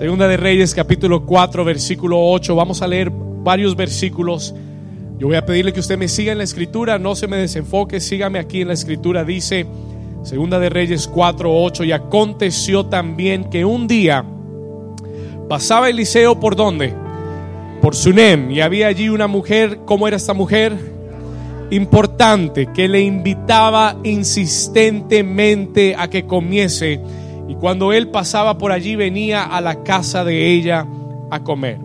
Segunda de Reyes capítulo 4 versículo 8. Vamos a leer varios versículos. Yo voy a pedirle que usted me siga en la escritura, no se me desenfoque, sígame aquí en la escritura. Dice Segunda de Reyes 4, 8. Y aconteció también que un día pasaba Eliseo por dónde? Por Sunem. Y había allí una mujer, ¿cómo era esta mujer? Importante, que le invitaba insistentemente a que comiese y cuando él pasaba por allí venía a la casa de ella a comer.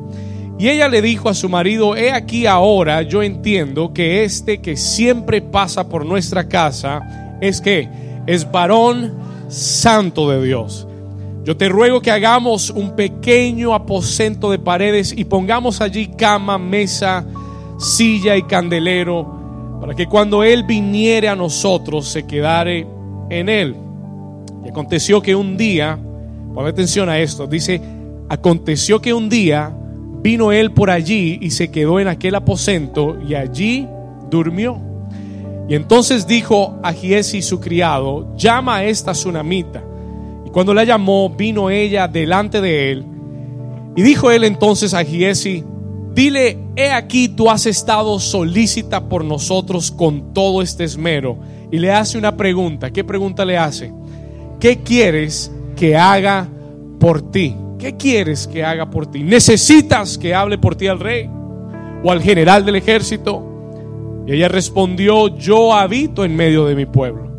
Y ella le dijo a su marido, he aquí ahora yo entiendo que este que siempre pasa por nuestra casa es que es varón santo de Dios. Yo te ruego que hagamos un pequeño aposento de paredes y pongamos allí cama, mesa, silla y candelero, para que cuando Él viniere a nosotros se quedare en Él. Y aconteció que un día, pon atención a esto, dice, aconteció que un día vino él por allí y se quedó en aquel aposento y allí durmió. Y entonces dijo a Giesi su criado, llama a esta tsunamita. Y cuando la llamó, vino ella delante de él. Y dijo él entonces a Giesi, dile, he aquí tú has estado solícita por nosotros con todo este esmero. Y le hace una pregunta. ¿Qué pregunta le hace? ¿Qué quieres que haga por ti? ¿Qué quieres que haga por ti? ¿Necesitas que hable por ti al rey o al general del ejército? Y ella respondió, yo habito en medio de mi pueblo.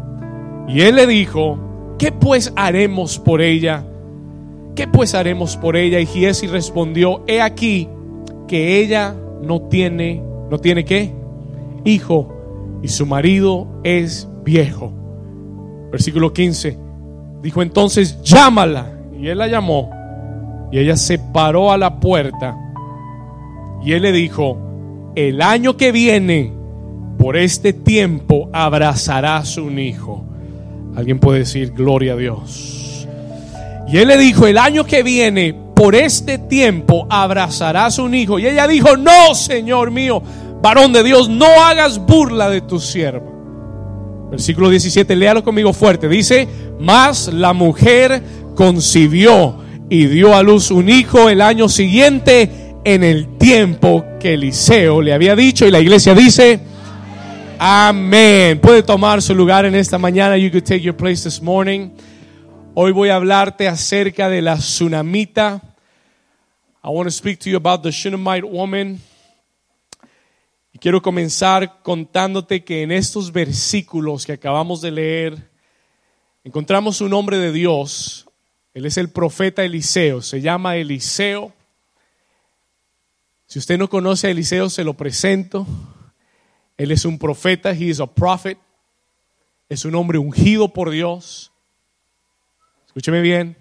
Y él le dijo, ¿qué pues haremos por ella? ¿Qué pues haremos por ella? Y Giesi respondió, he aquí que ella no tiene, no tiene qué? Hijo, y su marido es viejo. Versículo 15. Dijo entonces, llámala. Y él la llamó. Y ella se paró a la puerta. Y él le dijo, el año que viene, por este tiempo, abrazarás un hijo. Alguien puede decir, gloria a Dios. Y él le dijo, el año que viene, por este tiempo, abrazarás un hijo. Y ella dijo, no, Señor mío, varón de Dios, no hagas burla de tu sierva. Versículo 17, léalo conmigo fuerte. Dice, mas la mujer concibió y dio a luz un hijo el año siguiente en el tiempo que Eliseo le había dicho. Y la iglesia dice, amén. Puede tomar su lugar en esta mañana. You could take your place this morning. Hoy voy a hablarte acerca de la tsunamita. I want to speak to you about the Shunammite woman. Quiero comenzar contándote que en estos versículos que acabamos de leer encontramos un hombre de Dios. Él es el profeta Eliseo, se llama Eliseo. Si usted no conoce a Eliseo, se lo presento. Él es un profeta, he is a prophet. Es un hombre ungido por Dios. Escúcheme bien.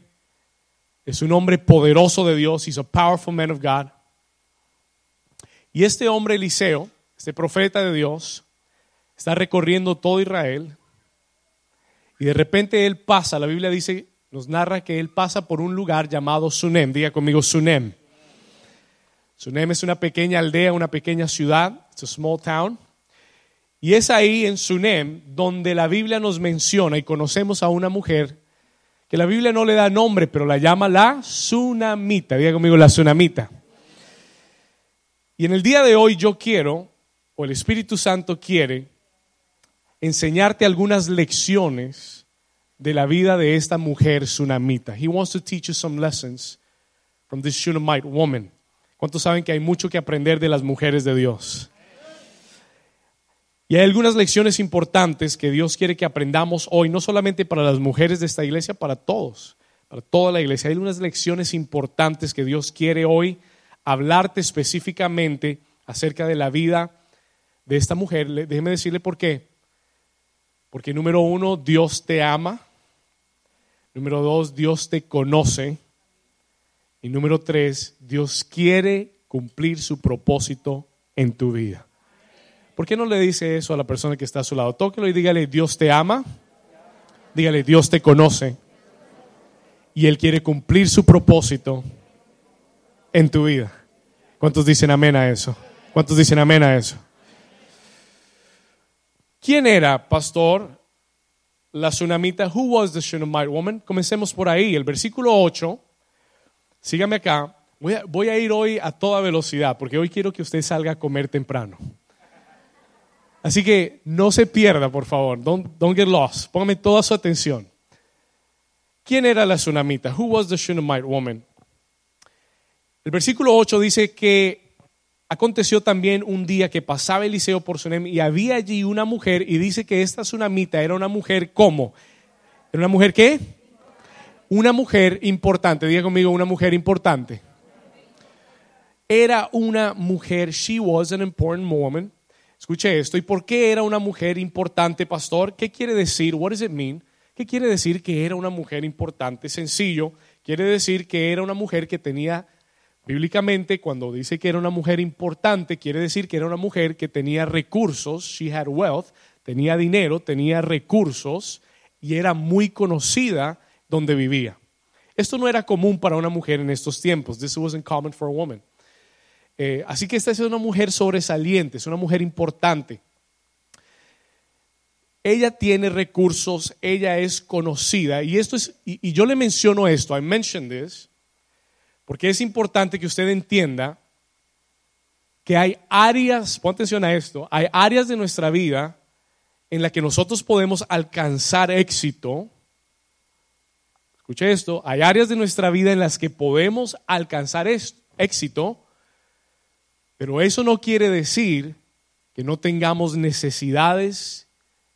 Es un hombre poderoso de Dios. He's a powerful man of God. Y este hombre Eliseo este profeta de Dios, está recorriendo todo Israel y de repente él pasa, la Biblia dice, nos narra que él pasa por un lugar llamado Sunem, diga conmigo Sunem. Sunem es una pequeña aldea, una pequeña ciudad, it's a small town. Y es ahí en Sunem donde la Biblia nos menciona y conocemos a una mujer que la Biblia no le da nombre, pero la llama la Tsunamita. Diga conmigo la Tsunamita. Y en el día de hoy yo quiero o el Espíritu Santo quiere enseñarte algunas lecciones de la vida de esta mujer tsunamita. He wants to teach you some lessons from this Shunammite woman. ¿Cuántos saben que hay mucho que aprender de las mujeres de Dios? Y hay algunas lecciones importantes que Dios quiere que aprendamos hoy, no solamente para las mujeres de esta iglesia, para todos, para toda la iglesia. Hay algunas lecciones importantes que Dios quiere hoy hablarte específicamente acerca de la vida de esta mujer, déjeme decirle por qué. Porque número uno, Dios te ama. Número dos, Dios te conoce. Y número tres, Dios quiere cumplir su propósito en tu vida. ¿Por qué no le dice eso a la persona que está a su lado? Tóquelo y dígale, Dios te ama. Dígale, Dios te conoce. Y Él quiere cumplir su propósito en tu vida. ¿Cuántos dicen amén a eso? ¿Cuántos dicen amén a eso? ¿Quién era, pastor, la tsunamita? Who was the Shunammite woman? Comencemos por ahí. El versículo 8 sígame acá. Voy a, ir hoy a toda velocidad porque hoy quiero que usted salga a comer temprano. Así que no se pierda, por favor. Don't, don't get lost. Póngame toda su atención. ¿Quién era la tsunamita? Who was the Shunammite woman? El versículo 8 dice que aconteció también un día que pasaba Eliseo por Sunem y había allí una mujer y dice que esta tsunamita era una mujer ¿cómo? ¿Era una mujer qué? Una mujer importante. Diga conmigo, una mujer importante. Era una mujer, she was an important woman. Escuche esto. ¿Y por qué era una mujer importante, pastor? ¿Qué quiere decir? What does it mean? ¿Qué quiere decir que era una mujer importante? Sencillo. Quiere decir que era una mujer que tenía Bíblicamente, cuando dice que era una mujer importante, quiere decir que era una mujer que tenía recursos, she had wealth, tenía dinero, tenía recursos y era muy conocida donde vivía. Esto no era común para una mujer en estos tiempos. This wasn't common for a woman. Eh, así que esta es una mujer sobresaliente, es una mujer importante. Ella tiene recursos, ella es conocida y esto es y, y yo le menciono esto. I mentioned this porque es importante que usted entienda que hay áreas, pon atención a esto, hay áreas de nuestra vida en las que nosotros podemos alcanzar éxito. Escuche esto, hay áreas de nuestra vida en las que podemos alcanzar éxito, pero eso no quiere decir que no tengamos necesidades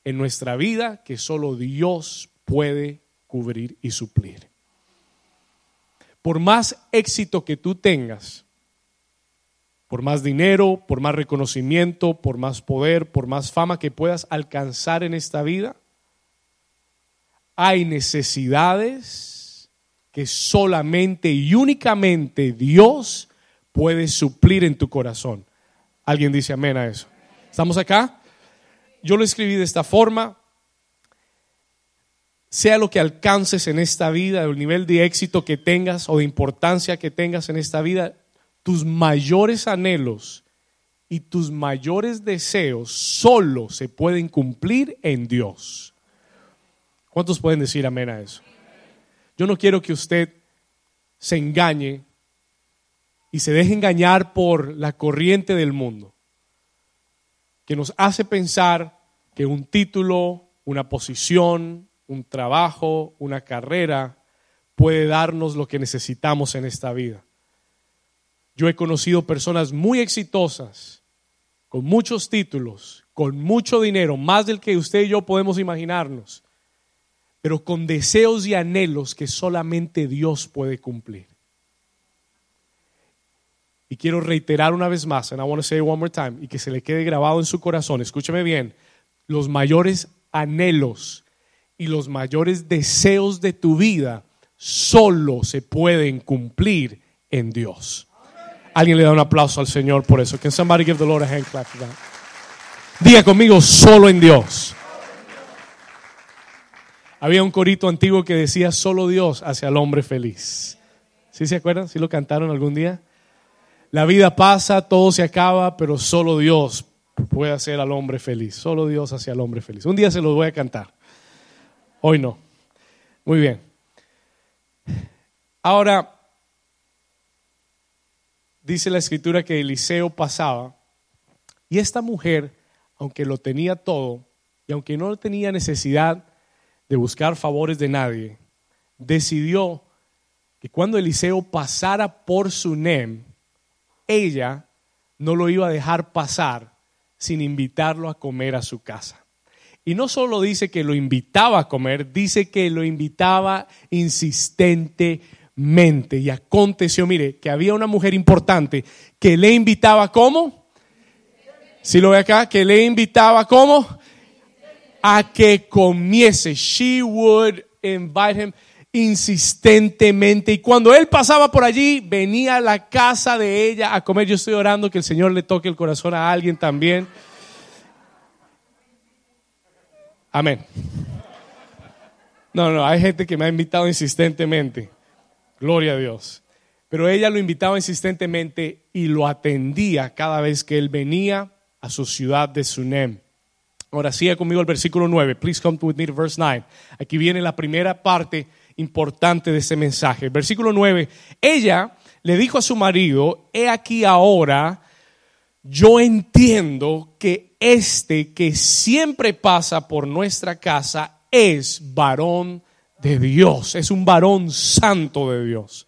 en nuestra vida que solo Dios puede cubrir y suplir por más éxito que tú tengas, por más dinero, por más reconocimiento, por más poder, por más fama que puedas alcanzar en esta vida, hay necesidades que solamente y únicamente Dios puede suplir en tu corazón. ¿Alguien dice amén a eso? ¿Estamos acá? Yo lo escribí de esta forma sea lo que alcances en esta vida, el nivel de éxito que tengas o de importancia que tengas en esta vida, tus mayores anhelos y tus mayores deseos solo se pueden cumplir en Dios. ¿Cuántos pueden decir amén a eso? Yo no quiero que usted se engañe y se deje engañar por la corriente del mundo, que nos hace pensar que un título, una posición, un trabajo, una carrera, puede darnos lo que necesitamos en esta vida. Yo he conocido personas muy exitosas, con muchos títulos, con mucho dinero, más del que usted y yo podemos imaginarnos, pero con deseos y anhelos que solamente Dios puede cumplir. Y quiero reiterar una vez más, and I want to say one more time, y que se le quede grabado en su corazón, escúcheme bien, los mayores anhelos y los mayores deseos de tu vida solo se pueden cumplir en Dios. Alguien le da un aplauso al Señor por eso. Can somebody give the Lord a hand clap that? Diga conmigo, solo en Dios. Había un corito antiguo que decía, solo Dios hace al hombre feliz. ¿Sí se acuerdan? ¿Sí lo cantaron algún día? La vida pasa, todo se acaba, pero solo Dios puede hacer al hombre feliz. Solo Dios hace al hombre feliz. Un día se los voy a cantar. Hoy no. Muy bien. Ahora, dice la escritura que Eliseo pasaba y esta mujer, aunque lo tenía todo y aunque no tenía necesidad de buscar favores de nadie, decidió que cuando Eliseo pasara por Sunem, ella no lo iba a dejar pasar sin invitarlo a comer a su casa. Y no solo dice que lo invitaba a comer, dice que lo invitaba insistentemente. Y aconteció, mire, que había una mujer importante que le invitaba ¿cómo? Si lo ve acá, que le invitaba ¿cómo? A que comiese. She would invite him insistentemente. Y cuando él pasaba por allí, venía a la casa de ella a comer. Yo estoy orando que el Señor le toque el corazón a alguien también. Amén. No, no, hay gente que me ha invitado insistentemente. Gloria a Dios. Pero ella lo invitaba insistentemente y lo atendía cada vez que él venía a su ciudad de Sunem. Ahora siga conmigo el versículo 9. Please come with me to verse 9. Aquí viene la primera parte importante de ese mensaje. Versículo 9, ella le dijo a su marido, he aquí ahora, yo entiendo que este que siempre pasa por nuestra casa es varón de Dios, es un varón santo de Dios.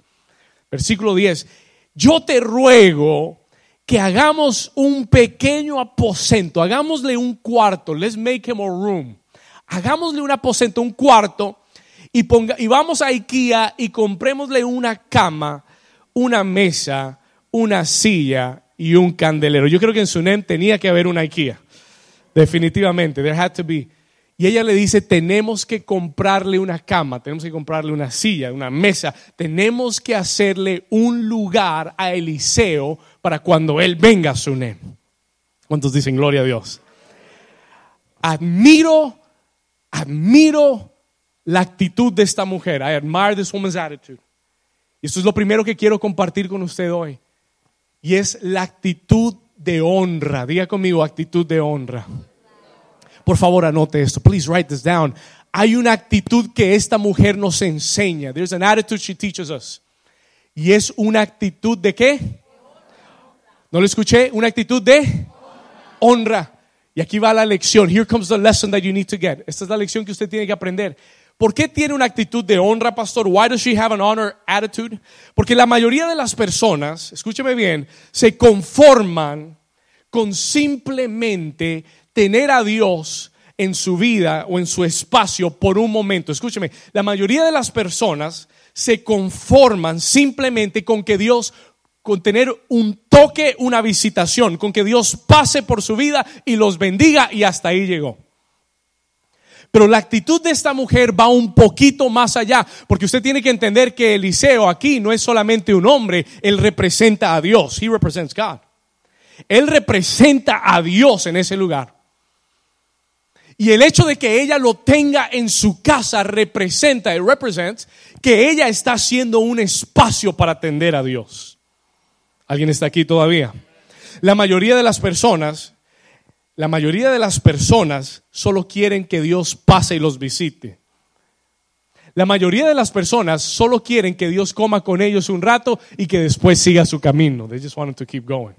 Versículo 10, yo te ruego que hagamos un pequeño aposento, hagámosle un cuarto, let's make him a room, hagámosle un aposento, un cuarto, y, ponga, y vamos a IKEA y comprémosle una cama, una mesa, una silla y un candelero. Yo creo que en Sunem tenía que haber una IKEA. Definitivamente, there had to be. Y ella le dice, tenemos que comprarle una cama, tenemos que comprarle una silla, una mesa, tenemos que hacerle un lugar a Eliseo para cuando él venga a Sunem. ¿Cuántos dicen gloria a Dios? Admiro, admiro la actitud de esta mujer. I admire this woman's attitude. Y esto es lo primero que quiero compartir con usted hoy. Y es la actitud de honra. Diga conmigo, actitud de honra. Por favor, anote esto. Please write this down. Hay una actitud que esta mujer nos enseña. There's an attitude she teaches us. Y es una actitud de qué? ¿No lo escuché? Una actitud de honra. Y aquí va la lección. Here comes the lesson that you need to get. Esta es la lección que usted tiene que aprender. ¿Por qué tiene una actitud de honra, pastor? Why does she have an honor attitude? Porque la mayoría de las personas, escúcheme bien, se conforman con simplemente tener a Dios en su vida o en su espacio por un momento. Escúcheme, la mayoría de las personas se conforman simplemente con que Dios con tener un toque, una visitación, con que Dios pase por su vida y los bendiga y hasta ahí llegó. Pero la actitud de esta mujer va un poquito más allá, porque usted tiene que entender que Eliseo aquí no es solamente un hombre, él representa a Dios. He represents God. Él representa a Dios en ese lugar. Y el hecho de que ella lo tenga en su casa representa, it represents, que ella está haciendo un espacio para atender a Dios. ¿Alguien está aquí todavía? La mayoría de las personas la mayoría de las personas solo quieren que Dios pase y los visite. La mayoría de las personas solo quieren que Dios coma con ellos un rato y que después siga su camino. They just want to keep going.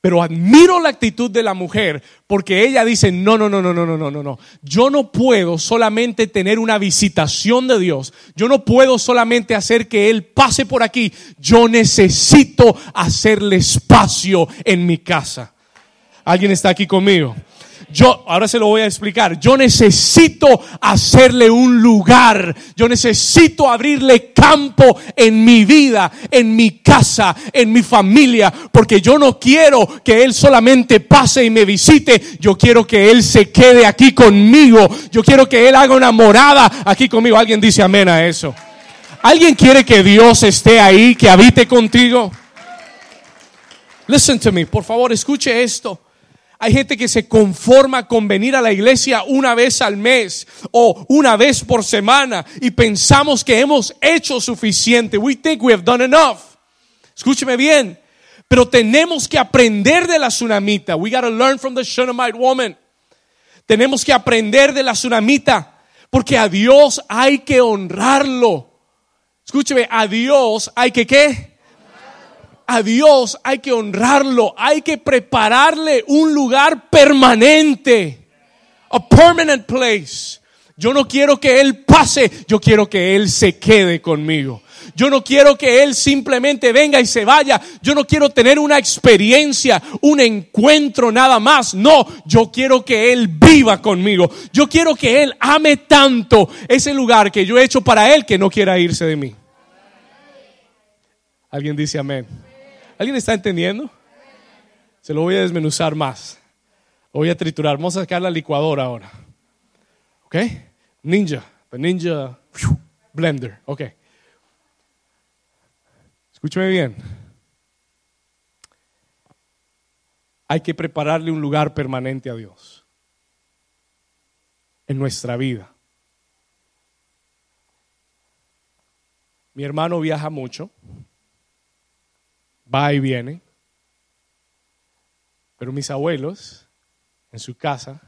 Pero admiro la actitud de la mujer porque ella dice, no, no, no, no, no, no, no, no, no. Yo no puedo solamente tener una visitación de Dios. Yo no puedo solamente hacer que Él pase por aquí. Yo necesito hacerle espacio en mi casa. ¿Alguien está aquí conmigo? Yo, ahora se lo voy a explicar. Yo necesito hacerle un lugar. Yo necesito abrirle campo en mi vida, en mi casa, en mi familia. Porque yo no quiero que Él solamente pase y me visite. Yo quiero que Él se quede aquí conmigo. Yo quiero que Él haga una morada aquí conmigo. ¿Alguien dice amén a eso? ¿Alguien quiere que Dios esté ahí, que habite contigo? Listen to me, por favor, escuche esto. Hay gente que se conforma con venir a la iglesia una vez al mes o una vez por semana y pensamos que hemos hecho suficiente. We think we have done enough. Escúcheme bien. Pero tenemos que aprender de la tsunamita. We got to learn from the Shunammite woman. Tenemos que aprender de la tsunamita. Porque a Dios hay que honrarlo. Escúcheme, a Dios hay que qué? A Dios hay que honrarlo, hay que prepararle un lugar permanente, a permanent place. Yo no quiero que Él pase, yo quiero que Él se quede conmigo. Yo no quiero que Él simplemente venga y se vaya. Yo no quiero tener una experiencia, un encuentro nada más. No, yo quiero que Él viva conmigo. Yo quiero que Él ame tanto ese lugar que yo he hecho para Él que no quiera irse de mí. ¿Alguien dice amén? ¿Alguien está entendiendo? Se lo voy a desmenuzar más. Lo voy a triturar. Vamos a sacar la licuadora ahora. ¿Ok? Ninja. The Ninja Blender. Ok. Escúchame bien. Hay que prepararle un lugar permanente a Dios en nuestra vida. Mi hermano viaja mucho va y viene. Pero mis abuelos, en su casa,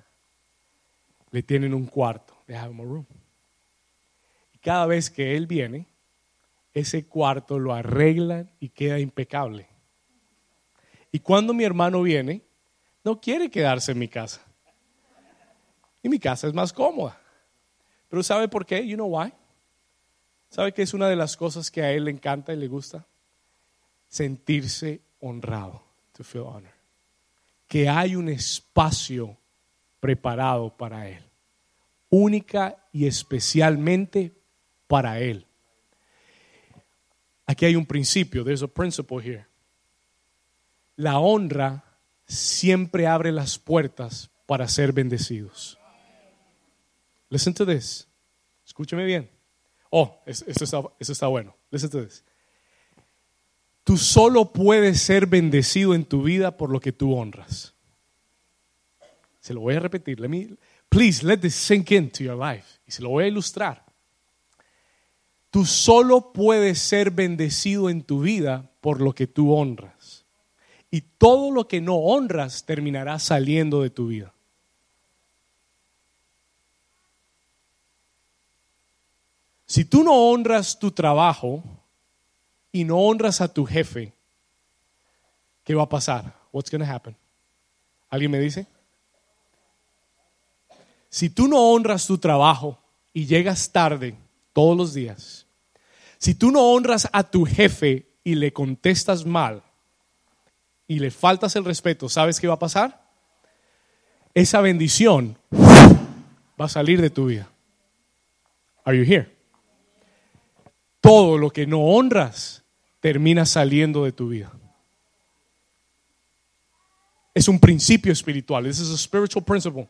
le tienen un cuarto. They have a room. cada vez que él viene, ese cuarto lo arreglan y queda impecable. Y cuando mi hermano viene, no quiere quedarse en mi casa. Y mi casa es más cómoda. Pero ¿sabe por qué? You know why? ¿Sabe que es una de las cosas que a él le encanta y le gusta? Sentirse honrado, to feel honor. Que hay un espacio preparado para él, única y especialmente para él. Aquí hay un principio, there's a principle here. La honra siempre abre las puertas para ser bendecidos. Listen to this. Escúcheme bien. Oh, esto está, está bueno. Listen to this. Tú solo puedes ser bendecido en tu vida por lo que tú honras. Se lo voy a repetir. Let please let this sink into your life. Y se lo voy a ilustrar. Tú solo puedes ser bendecido en tu vida por lo que tú honras. Y todo lo que no honras terminará saliendo de tu vida. Si tú no honras tu trabajo y no honras a tu jefe, ¿qué va a pasar? What's going to happen? ¿Alguien me dice? Si tú no honras tu trabajo y llegas tarde todos los días, si tú no honras a tu jefe y le contestas mal y le faltas el respeto, ¿sabes qué va a pasar? Esa bendición va a salir de tu vida. Are you here? todo lo que no honras termina saliendo de tu vida. Es un principio espiritual. This is a spiritual principle.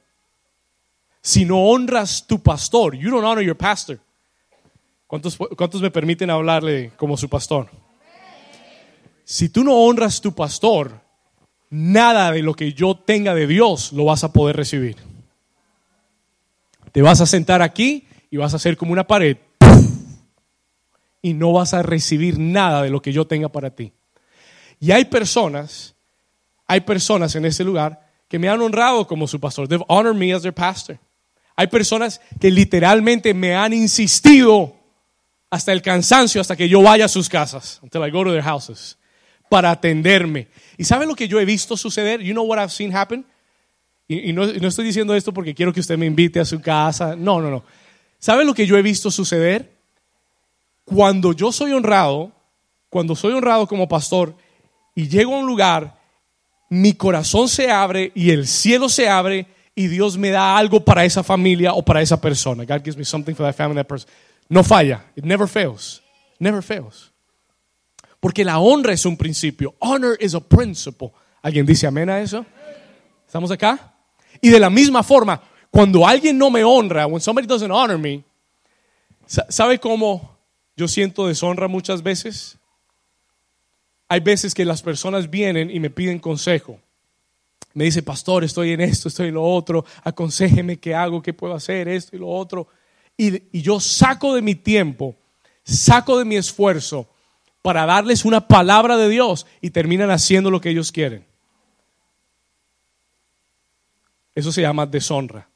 Si no honras tu pastor, you don't honor your pastor. ¿Cuántos, cuántos me permiten hablarle como su pastor? Si tú no honras tu pastor, nada de lo que yo tenga de Dios lo vas a poder recibir. Te vas a sentar aquí y vas a ser como una pared y no vas a recibir nada de lo que yo tenga para ti. Y hay personas, hay personas en este lugar que me han honrado como su pastor. They've honored me as their pastor. Hay personas que literalmente me han insistido hasta el cansancio, hasta que yo vaya a sus casas, until I go to their houses, para atenderme. ¿Y sabe lo que yo he visto suceder? You know what I've seen happen? Y, no, no estoy diciendo esto porque quiero que usted me invite a su casa. No, no, no. ¿Sabe lo que yo he visto suceder? Cuando yo soy honrado, cuando soy honrado como pastor y llego a un lugar, mi corazón se abre y el cielo se abre y Dios me da algo para esa familia o para esa persona. God gives me something for that family, that person. No falla. It never fails. Never fails. Porque la honra es un principio. Honor is a principle. ¿Alguien dice amén a eso? ¿Estamos acá? Y de la misma forma, cuando alguien no me honra, when somebody doesn't honor me, ¿sabe cómo yo siento deshonra muchas veces. Hay veces que las personas vienen y me piden consejo. Me dice, pastor, estoy en esto, estoy en lo otro, aconsejeme qué hago, qué puedo hacer, esto y lo otro. Y, y yo saco de mi tiempo, saco de mi esfuerzo para darles una palabra de Dios y terminan haciendo lo que ellos quieren. Eso se llama deshonra.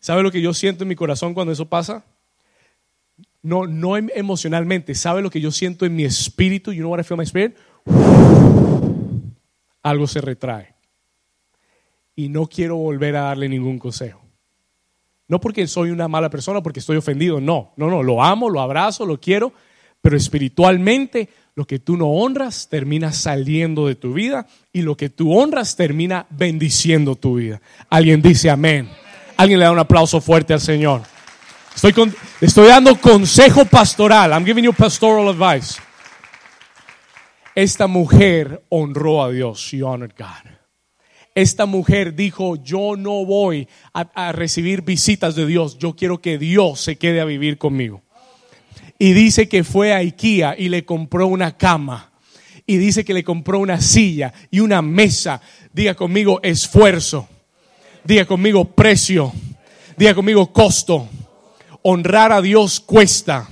¿Sabe lo que yo siento en mi corazón cuando eso pasa? No, no em, emocionalmente, ¿sabe lo que yo siento en mi espíritu? You know what I feel in my spirit? Algo se retrae. Y no quiero volver a darle ningún consejo. No porque soy una mala persona, porque estoy ofendido, no, no, no, lo amo, lo abrazo, lo quiero, pero espiritualmente lo que tú no honras termina saliendo de tu vida y lo que tú honras termina bendiciendo tu vida. Alguien dice amén. Alguien le da un aplauso fuerte al Señor. Estoy, dando consejo pastoral. I'm giving you pastoral advice. Esta mujer honró a Dios. She honored God. Esta mujer dijo, yo no voy a, a recibir visitas de Dios. Yo quiero que Dios se quede a vivir conmigo. Y dice que fue a IKEA y le compró una cama. Y dice que le compró una silla y una mesa. Diga conmigo esfuerzo. Diga conmigo precio. Diga conmigo costo honrar a Dios cuesta.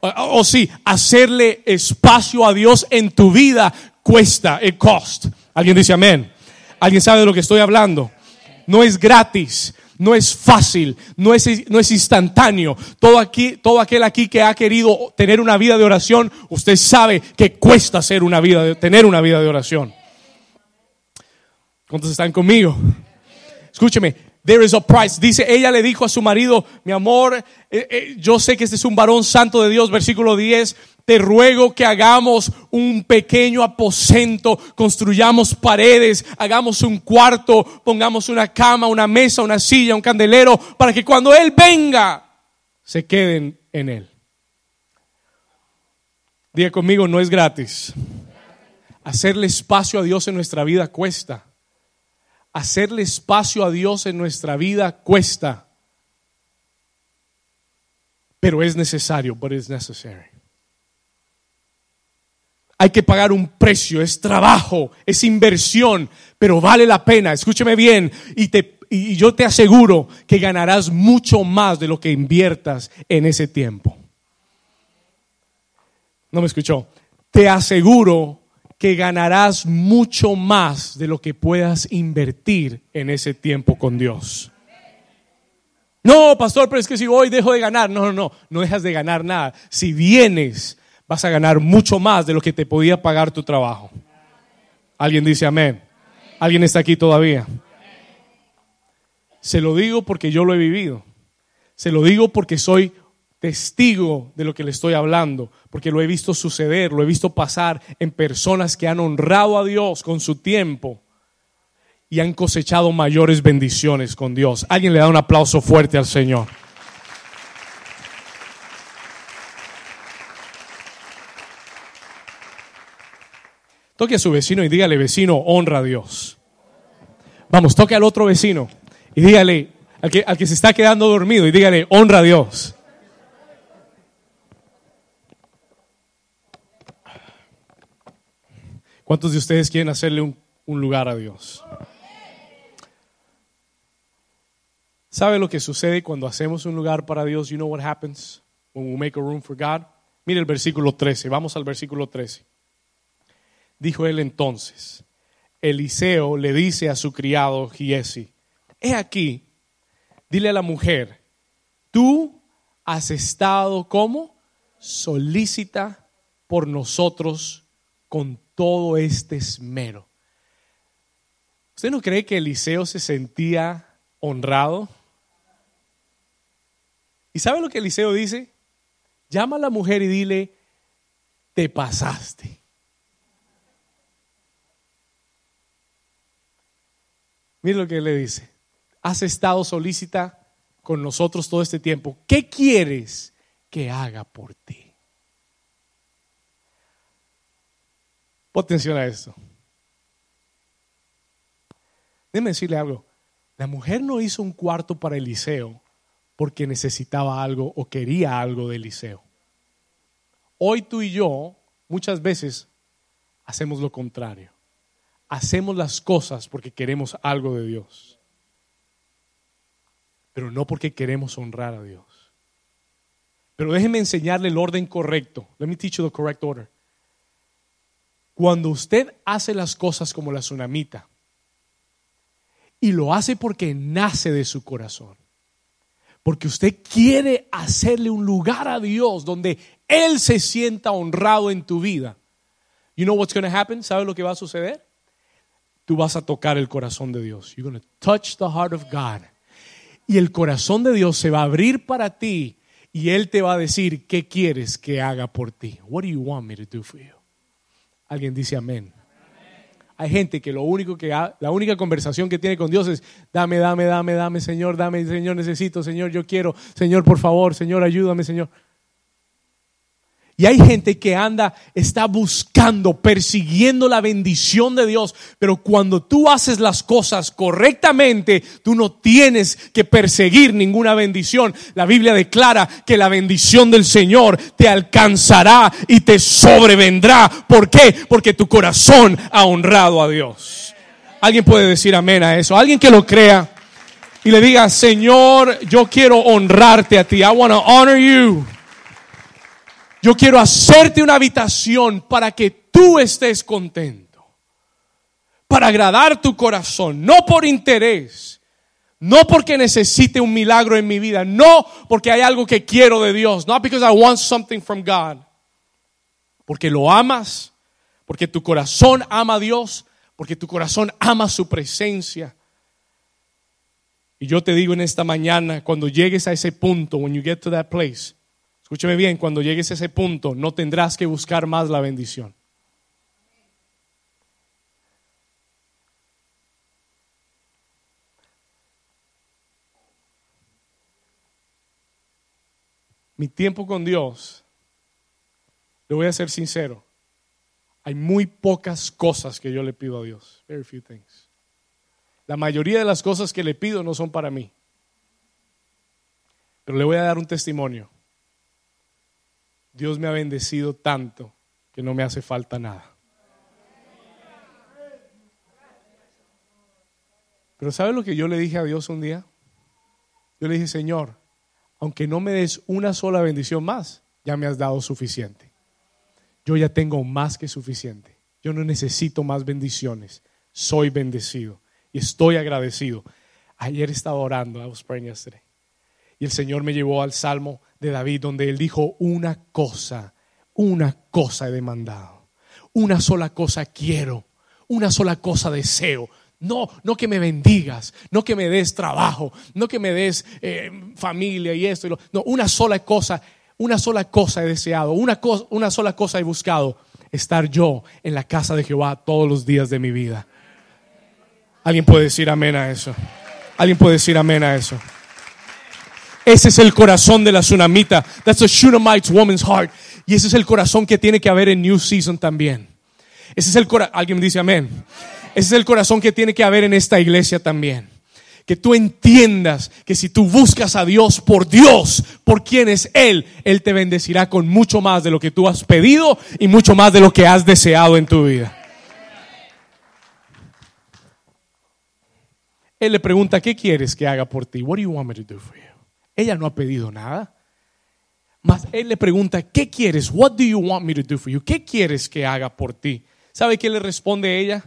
O, sí, hacerle espacio a Dios en tu vida cuesta, it cost. ¿Alguien dice amén? ¿Alguien sabe de lo que estoy hablando? No es gratis. no es fácil, no es, no es instantáneo. Todo, aquí, todo aquel aquí que ha querido tener una vida de oración, usted sabe que cuesta hacer una vida tener una vida de oración. ¿Cuántos están conmigo? Escúcheme, there is a price. Dice, ella le dijo a su marido, mi amor, eh, eh, yo sé que este es un varón santo de Dios, versículo 10, te ruego que hagamos un pequeño aposento, construyamos paredes, hagamos un cuarto, pongamos una cama, una mesa, una silla, un candelero, para que cuando Él venga, se queden en Él. Diga conmigo, no es gratis. Hacerle espacio a Dios en nuestra vida cuesta. Hacerle espacio a Dios en nuestra vida cuesta. Pero es necesario, but it's necessary. Hay que pagar un precio, es trabajo, es inversión, pero vale la pena. Escúcheme bien y, te, y yo te aseguro que ganarás mucho más de lo que inviertas en ese tiempo. No me escuchó. Te aseguro que ganarás mucho más de lo que puedas invertir en ese tiempo con Dios. No, pastor, pero es que si voy dejo de ganar. No, no, no, no dejas de ganar nada. Si vienes vas a ganar mucho más de lo que te podía pagar tu trabajo. Alguien dice amén. ¿Alguien está aquí todavía? Se lo digo porque yo lo he vivido. Se lo digo porque soy testigo de lo que le estoy hablando, porque lo he visto suceder, lo he visto pasar en personas que han honrado a Dios con su tiempo y han cosechado mayores bendiciones con Dios. Alguien le da un aplauso fuerte al Señor. Toque a su vecino y dígale, vecino, honra a Dios. Vamos, toque al otro vecino y dígale, al que, que se está quedando dormido, y dígale, honra a Dios. ¿Cuántos de ustedes quieren hacerle un, lugar a Dios? ¿Sabe lo que sucede cuando hacemos un lugar para Dios? You know what happens when we make a room for God? Mire el versículo 13, vamos al versículo 13. Dijo él entonces, Eliseo le dice a su criado Giesi, he aquí, dile a la mujer, tú has estado como solícita por nosotros con todo este esmero. ¿Usted no cree que Eliseo se sentía honrado? ¿Y sabe lo que Eliseo dice? Llama a la mujer y dile, te pasaste. Mire lo que le dice. Has estado solícita con nosotros todo este tiempo. ¿Qué quieres que haga por ti? Pon atención a esto. Déjeme decirle algo. La mujer no hizo un cuarto para Eliseo porque necesitaba algo o quería algo de Eliseo. Hoy tú y yo muchas veces hacemos lo contrario hacemos las cosas porque queremos algo de Dios, pero no porque queremos honrar a Dios. Pero déjeme enseñarle el orden correcto. Let me teach you the correct order. Cuando usted hace las cosas como la tsunamita y lo hace porque nace de su corazón, porque usted quiere hacerle un lugar a Dios donde Él se sienta honrado en tu vida. You know what's going to happen? ¿Sabe lo que va a suceder? tú vas a tocar el corazón de Dios. You're going to touch the heart of God. Y el corazón de Dios se va a abrir para ti y Él te va a decir qué quieres que haga por ti. What do you want me to do for you? Alguien dice amén. Hay gente que lo único que la única conversación que tiene con Dios es dame, dame, dame, dame, Señor, dame, Señor, necesito, Señor, yo quiero, Señor, por favor, Señor, ayúdame, Señor. Y hay gente que anda, está buscando, persiguiendo la bendición de Dios. Pero cuando tú haces las cosas correctamente, tú no tienes que perseguir ninguna bendición. La Biblia declara que la bendición del Señor te alcanzará y te sobrevendrá. ¿Por qué? Porque tu corazón ha honrado a Dios. Alguien puede decir amén a eso. Alguien que lo crea y le diga, Señor, yo quiero honrarte a ti. I want to honor you. Yo quiero hacerte una habitación para que tú estés contento, para agradar tu corazón, no por interés, No porque necesite un milagro en mi vida, no porque hay algo que quiero de Dios, not because I want something from God. Porque lo amas, porque tu corazón ama a Dios, porque tu corazón ama su presencia. Y yo te digo en esta mañana, cuando llegues a ese punto, when you get to that place, escúchame bien, cuando llegues a ese punto, no tendrás que buscar más la bendición. Mi tiempo con Dios, le voy a ser sincero, hay muy pocas cosas que yo le pido a Dios. Very few things. La mayoría de las cosas que le pido no son para mí. Pero le voy a dar un testimonio. Dios me ha bendecido tanto que no me hace falta nada. Pero ¿sabe lo que yo le dije a Dios un día? Yo le dije, Señor, aunque no me des una sola bendición más, ya me has dado suficiente. Yo ya tengo más que suficiente. Yo no necesito más bendiciones. Soy bendecido y estoy agradecido. Ayer estaba orando, I was praying yesterday. Y el Señor me llevó al Salmo de David donde él dijo, una cosa, una cosa he demandado. Una sola cosa quiero, una sola cosa deseo. No, no que me bendigas, no que me des trabajo, no que me des eh, familia y esto. Y lo, no, una sola cosa, una sola cosa he deseado, una, cosa, una sola cosa he buscado, estar yo en la casa de Jehová todos los días de mi vida. Alguien puede decir amén a eso. Alguien puede decir amén a eso. Ese es el corazón de la tsunamita. That's a Shunammite woman's heart. Y ese es el corazón que tiene que haber en New Season también. Ese es el corazón. Alguien me dice amén. Ese es el corazón que tiene que haber en esta iglesia también. Que tú entiendas que si tú buscas a Dios por Dios, por quien es Él, Él te bendecirá con mucho más de lo que tú has pedido y mucho más de lo que has deseado en tu vida. Él le pregunta, ¿qué quieres que haga por ti? What do you want me to do for you? Ella no ha pedido nada. Mas él le pregunta, ¿qué quieres? What do you want me to do for you? ¿Qué quieres que haga por ti? ¿Sabe qué le responde ella?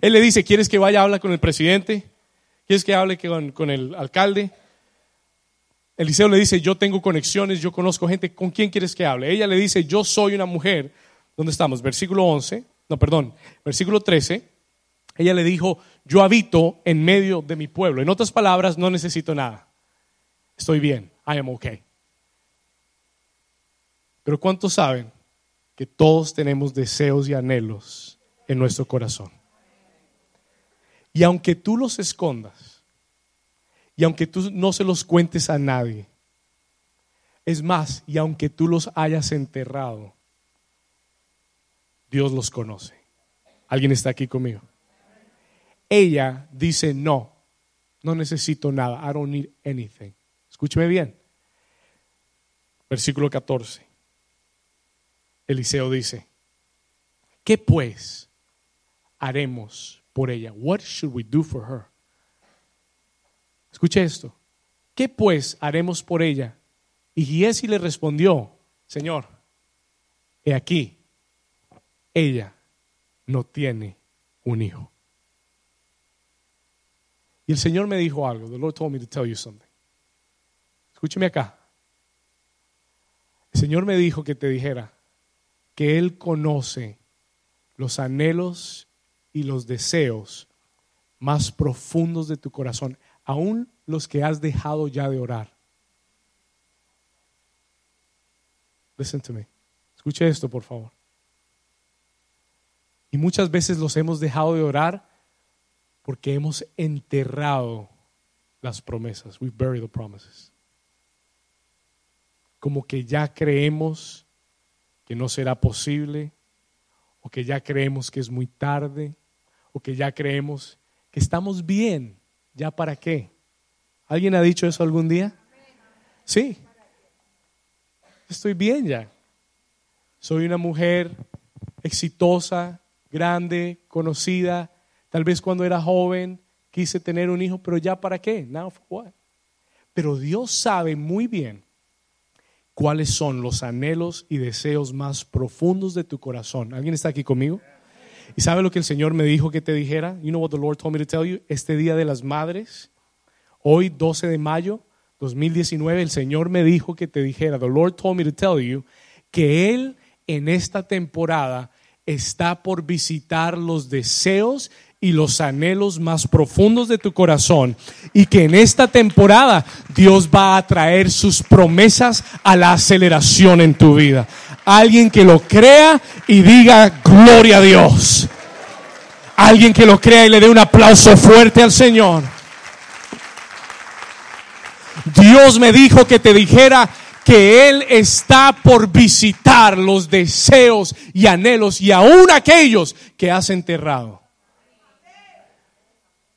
Él le dice, ¿quieres que vaya a hablar con el presidente? ¿Quieres que hable con, con el alcalde? Eliseo le dice, yo tengo conexiones, yo conozco gente, ¿con quién quieres que hable? Ella le dice, yo soy una mujer. ¿Dónde estamos? Versículo 11, no, perdón, versículo 13. Ella le dijo, yo habito en medio de mi pueblo. En otras palabras, no necesito nada. Estoy bien, I am okay. Pero ¿cuántos saben que todos tenemos deseos y anhelos en nuestro corazón? Y aunque tú los escondas, y aunque tú no se los cuentes a nadie, es más, y aunque tú los hayas enterrado, Dios los conoce. ¿Alguien está aquí conmigo? Ella dice, no, no necesito nada, I don't need anything. Escúcheme bien. Versículo 14. Eliseo dice, ¿qué pues haremos por ella? What should we do for her? Escuche esto. ¿Qué pues haremos por ella? Y Giesi le respondió, Señor, he aquí, ella no tiene un hijo. Y el Señor me dijo algo. The Lord told me to tell you something. Escúcheme acá. El Señor me dijo que te dijera que Él conoce los anhelos y los deseos más profundos de tu corazón, aún los que has dejado ya de orar. Listen to me. Escuche esto, por favor. Y muchas veces los hemos dejado de orar porque hemos enterrado las promesas. We've buried the promises. Como que ya creemos que no será posible, o que ya creemos que es muy tarde, o que ya creemos que estamos bien. ¿Ya para qué? ¿Alguien ha dicho eso algún día? Sí. Estoy bien ya. Soy una mujer exitosa, grande, conocida. Tal vez cuando era joven quise tener un hijo, pero ya para qué? Now for what? Pero Dios sabe muy bien cuáles son los anhelos y deseos más profundos de tu corazón. ¿Alguien está aquí conmigo? ¿Y sabe lo que el Señor me dijo que te dijera? You know what the Lord told me to tell you? Este día de las madres, Hoy, 12 de mayo 2019, el Señor me dijo que te dijera, the Lord told me to tell you, que Él en esta temporada está por visitar los deseos y los anhelos más profundos de tu corazón y que en esta temporada Dios va a traer sus promesas a la aceleración en tu vida. Alguien que lo crea y diga gloria a Dios. Alguien que lo crea y le dé un aplauso fuerte al Señor. Dios me dijo que te dijera que Él está por visitar los deseos y anhelos y aún aquellos que has enterrado.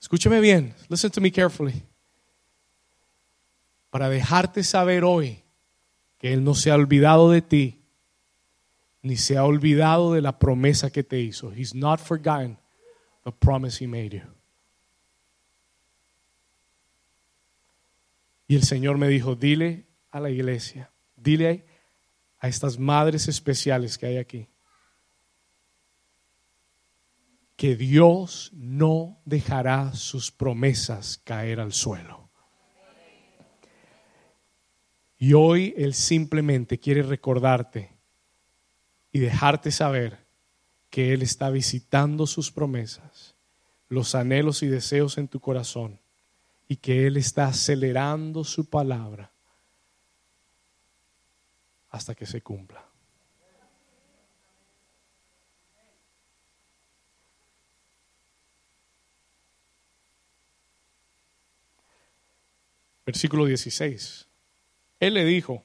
Escúchame bien, listen to me carefully. Para dejarte saber hoy que Él no se ha olvidado de ti, ni se ha olvidado de la promesa que te hizo. He's not forgotten the promise He made you. Y el Señor me dijo, dile a la iglesia, dile a estas madres especiales que hay aquí, que Dios no dejará sus promesas caer al suelo. Y hoy Él simplemente quiere recordarte y dejarte saber que Él está visitando sus promesas, los anhelos y deseos en tu corazón y que Él está acelerando su palabra hasta que se cumpla. Versículo 16. Él le dijo,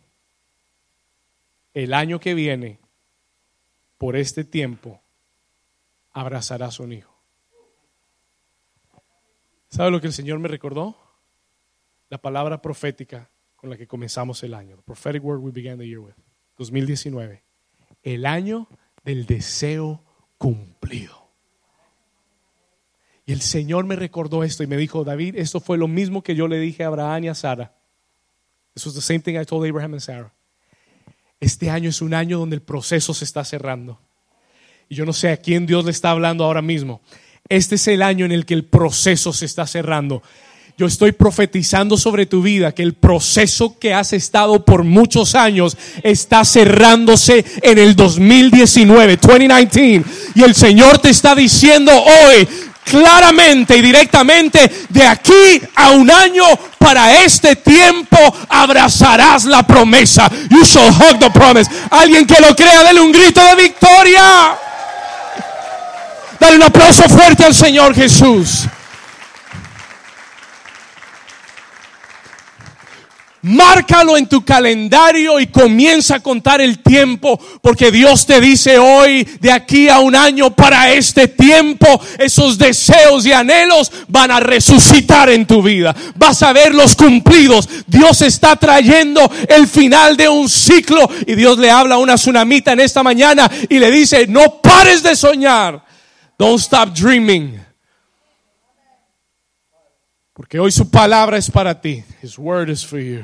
el año que viene, por este tiempo, abrazarás un hijo. ¿Sabe lo que el Señor me recordó? La palabra profética con la que comenzamos el año. The prophetic word we began the year with. 2019. El año del deseo cumplido. El Señor me recordó esto y me dijo, David, esto fue lo mismo que yo le dije a Abraham y a Sara. This was the same thing I told Abraham and Sarah. Este año es un año donde el proceso se está cerrando. Y yo no sé a quién Dios le está hablando ahora mismo. Este es el año en el que el proceso se está cerrando. Yo estoy profetizando sobre tu vida que el proceso que has estado por muchos años está cerrándose en el 2019, 2019. Y el Señor te está diciendo hoy claramente y directamente, de aquí a un año para este tiempo abrazarás la promesa. You shall hug the promise. Alguien que lo crea, dele un grito de victoria. Dale un aplauso fuerte al Señor Jesús. Márcalo en tu calendario y comienza a contar el tiempo, porque Dios te dice hoy, de aquí a un año para este tiempo, esos deseos y anhelos van a resucitar en tu vida. Vas a verlos cumplidos. Dios está trayendo el final de un ciclo y Dios le habla a una tsunamita en esta mañana y le dice, no pares de soñar. Don't stop dreaming. Porque hoy su palabra es para ti. His word is for you.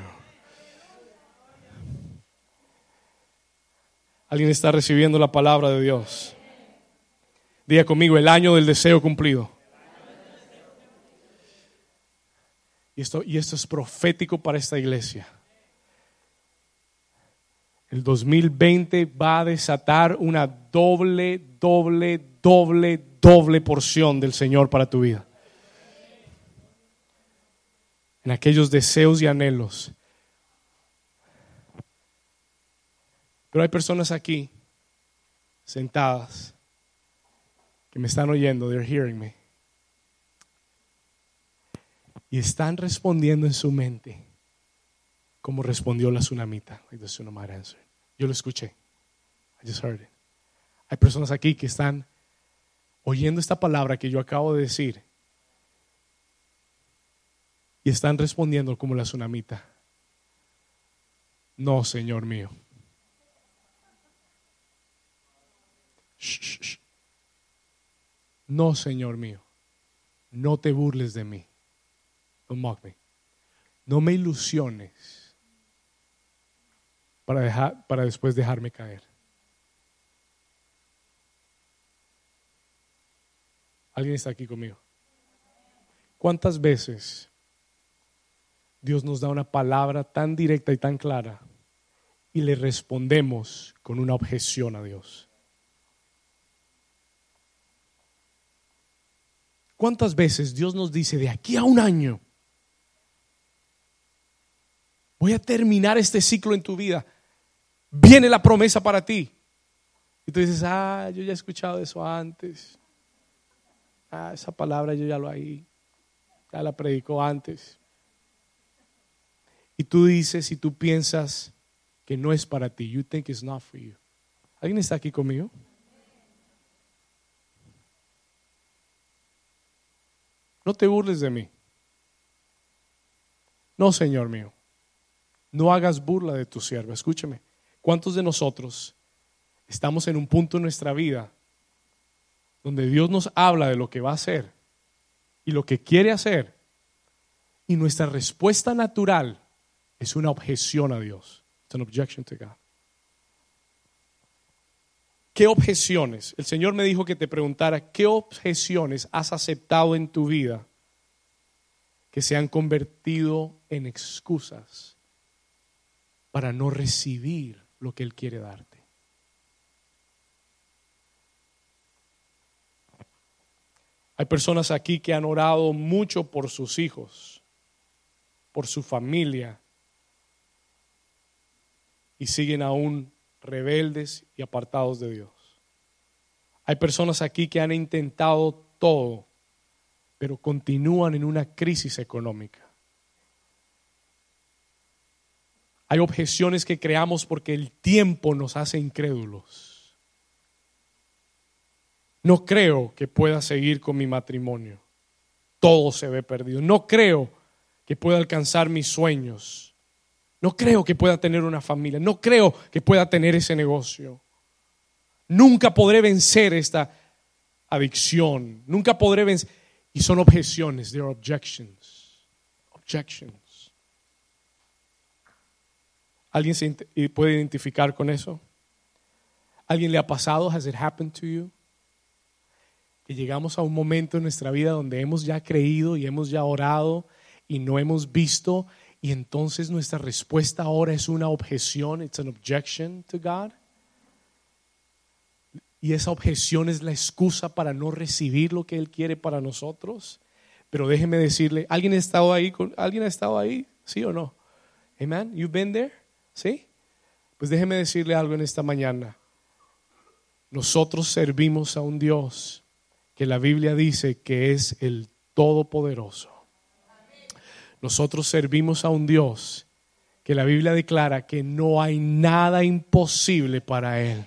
Alguien está recibiendo la palabra de Dios. Diga conmigo, el año del deseo cumplido. Y esto, y esto es profético para esta iglesia. El 2020 va a desatar una doble, doble, doble, doble porción del Señor para tu vida. En aquellos deseos y anhelos. Pero hay personas aquí sentadas que me están oyendo, they're hearing me. Y están respondiendo en su mente como respondió la tsunamita. Yo lo escuché. I just heard it. Hay personas aquí que están oyendo esta palabra que yo acabo de decir y están respondiendo como la tsunamita. No, Señor mío. No, Señor mío. No te burles de mí. Don't mock me. No me ilusiones para, dejar, para después dejarme caer. ¿Alguien está aquí conmigo? ¿Cuántas veces Dios nos da una palabra tan directa y tan clara y le respondemos con una objeción a Dios. ¿Cuántas veces Dios nos dice de aquí a un año, voy a terminar este ciclo en tu vida, viene la promesa para ti? Y tú dices, ah, yo ya he escuchado eso antes. Ah, esa palabra yo ya lo oí. Ya la predicó antes. Y tú dices y tú piensas que no es para ti. You think it's not for you. ¿Alguien está aquí conmigo? No te burles de mí. No, Señor mío. No hagas burla de tu siervo. Escúcheme. ¿Cuántos de nosotros estamos en un punto en nuestra vida donde Dios nos habla de lo que va a hacer y lo que quiere hacer y nuestra respuesta natural es una objeción a Dios. It's an objection to God. ¿Qué objeciones? El Señor me dijo que te preguntara, ¿qué objeciones has aceptado en tu vida que se han convertido en excusas para no recibir lo que Él quiere darte? Hay personas aquí que han orado mucho por sus hijos, por su familia, y siguen aún rebeldes y apartados de Dios. Hay personas aquí que han intentado todo, pero continúan en una crisis económica. Hay objeciones que creamos porque el tiempo nos hace incrédulos. No creo que pueda seguir con mi matrimonio. Todo se ve perdido. No creo que pueda alcanzar mis sueños. No creo que pueda tener una familia. No creo que pueda tener ese negocio. Nunca podré vencer esta adicción. Nunca podré vencer. Y son objeciones, they are objections. Objections. ¿Alguien se puede identificar con eso? ¿Alguien le ha pasado? Has it happened to you? Que llegamos a un momento en nuestra vida donde hemos ya creído y hemos ya orado y no hemos visto y entonces nuestra respuesta ahora es una objeción, it's an objection to God. Y esa objeción es la excusa para no recibir lo que Él quiere para nosotros. Pero déjeme decirle, ¿alguien ha estado ahí? ¿Alguien ha estado ahí? ¿Sí o no? Amen. You've been there? ¿Sí? Pues déjeme decirle algo en esta mañana. Nosotros servimos a un Dios que la Biblia dice que es el Todopoderoso. Nosotros servimos a un Dios que la Biblia declara que no hay nada imposible para Él.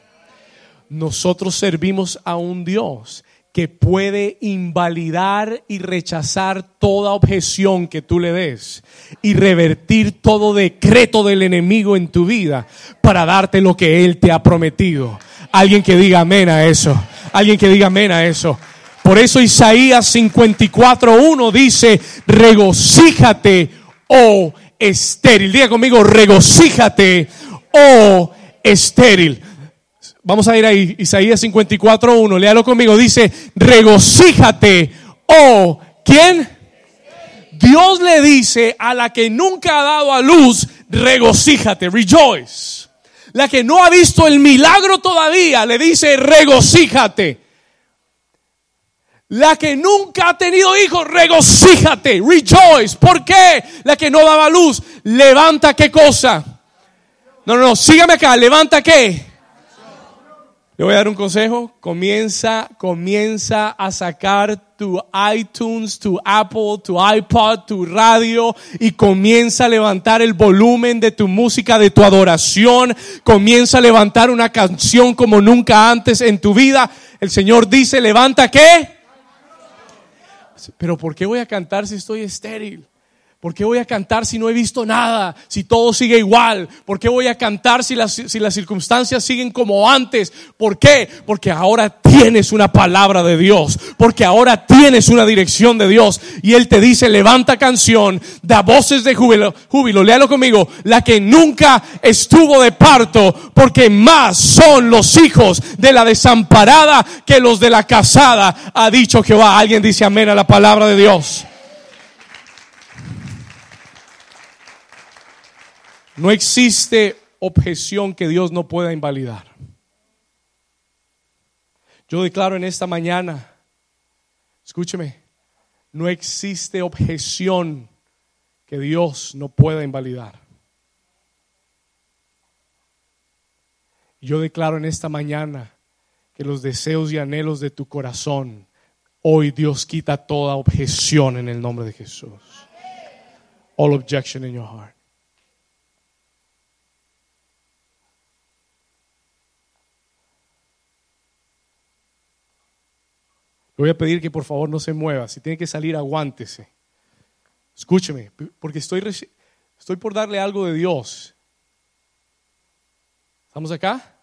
Nosotros servimos a un Dios que puede invalidar y rechazar toda objeción que tú le des y revertir todo decreto del enemigo en tu vida para darte lo que Él te ha prometido. Alguien que diga amén a eso. Alguien que diga amén a eso. Por eso Isaías 54.1 dice, regocíjate, oh estéril. Diga conmigo, regocíjate, oh estéril. Vamos a ir ahí, Isaías 54.1, léalo conmigo, dice, regocíjate, oh, ¿quién? Dios le dice a la que nunca ha dado a luz, regocíjate, rejoice. La que no ha visto el milagro todavía, le dice, regocíjate. La que nunca ha tenido hijos, regocíjate, rejoice. ¿Por qué? La que no daba luz, levanta qué cosa. No, no, no, sígame acá, levanta qué. Le voy a dar un consejo. Comienza, comienza a sacar tu iTunes, tu Apple, tu iPod, tu radio y comienza a levantar el volumen de tu música, de tu adoración. Comienza a levantar una canción como nunca antes en tu vida. El Señor dice, levanta qué? Pero ¿por qué voy a cantar si estoy estéril? ¿Por qué voy a cantar si no he visto nada? Si todo sigue igual. ¿Por qué voy a cantar si las, si las circunstancias siguen como antes? ¿Por qué? Porque ahora tienes una palabra de Dios. Porque ahora tienes una dirección de Dios. Y Él te dice, levanta canción, da voces de júbilo. Júbilo, léalo conmigo. La que nunca estuvo de parto. Porque más son los hijos de la desamparada que los de la casada. Ha dicho Jehová. Alguien dice amén a la palabra de Dios. No existe objeción que Dios no pueda invalidar. Yo declaro en esta mañana, escúcheme, no existe objeción que Dios no pueda invalidar. Yo declaro en esta mañana que los deseos y anhelos de tu corazón, hoy Dios quita toda objeción en el nombre de Jesús. All objection in your heart. Voy a pedir que por favor no se mueva. Si tiene que salir, aguántese. Escúcheme, porque estoy, estoy por darle algo de Dios. ¿Estamos acá?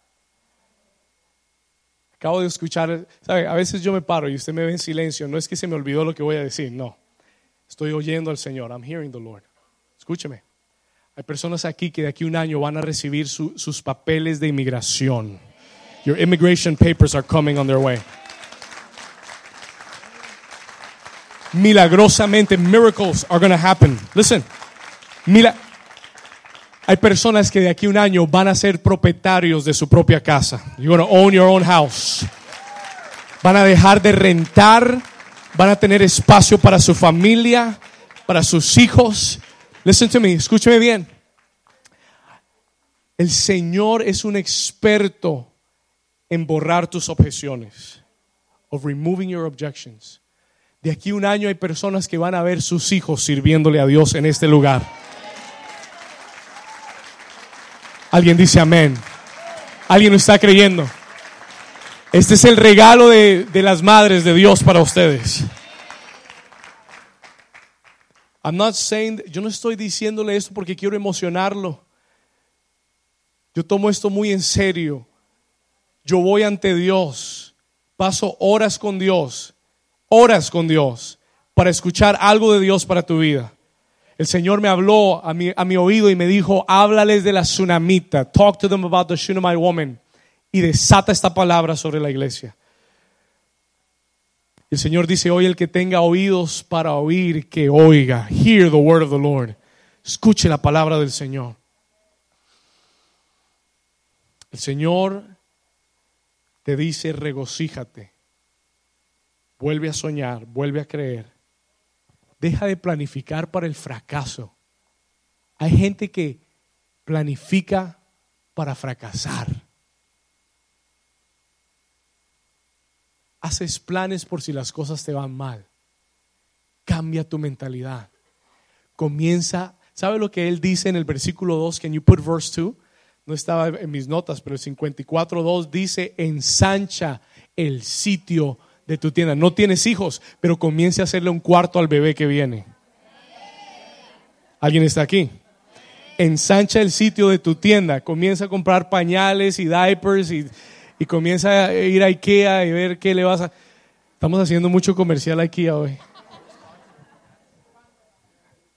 Acabo de escuchar, ¿sabe? A veces yo me paro y usted me ve en silencio. No es que se me olvidó lo que voy a decir, no. Estoy oyendo al Señor. I'm hearing the Lord. Escúcheme. Hay personas aquí que de aquí a un año van a recibir sus papeles de inmigración. Your immigration papers are coming on their way. Milagrosamente, miracles are going to happen. Listen, hay personas que de aquí a un año van a ser propietarios de su propia casa. You're going to own your own house. Van a dejar de rentar, van a tener espacio para su familia, para sus hijos. Listen to me, escúcheme bien. El Señor es un experto en borrar tus objeciones, of removing your objections. De aquí un año hay personas que van a ver sus hijos sirviéndole a Dios en este lugar. Alguien dice amén. Alguien lo está creyendo. Este es el regalo de, de las madres de Dios para ustedes. I'm not saying, yo no estoy diciéndole esto porque quiero emocionarlo. Yo tomo esto muy en serio. Yo voy ante Dios, paso horas con Dios horas con Dios para escuchar algo de Dios para tu vida. El Señor me habló a mi, a mi oído y me dijo, háblales de la tsunamita, talk to them about the Shunammite woman, y desata esta palabra sobre la iglesia. El Señor dice hoy, el que tenga oídos para oír, que oiga. Hear the word of the Lord. Escuche la palabra del Señor. El Señor te dice, regocíjate. Vuelve a soñar, vuelve a creer. Deja de planificar para el fracaso. Hay gente que planifica para fracasar. Haces planes por si las cosas te van mal. Cambia tu mentalidad. Comienza, ¿sabe lo que él dice en el versículo 2? Can you put verse 2? No estaba en mis notas, pero el 54.2 dice, ensancha el sitio de tu tienda. No tienes hijos, pero comience a hacerle un cuarto al bebé que viene. ¿Alguien está aquí? Ensancha el sitio de tu tienda. Comienza a comprar pañales y diapers y, comienza a ir a Ikea y ver qué le vas a... Estamos haciendo mucho comercial a Ikea hoy.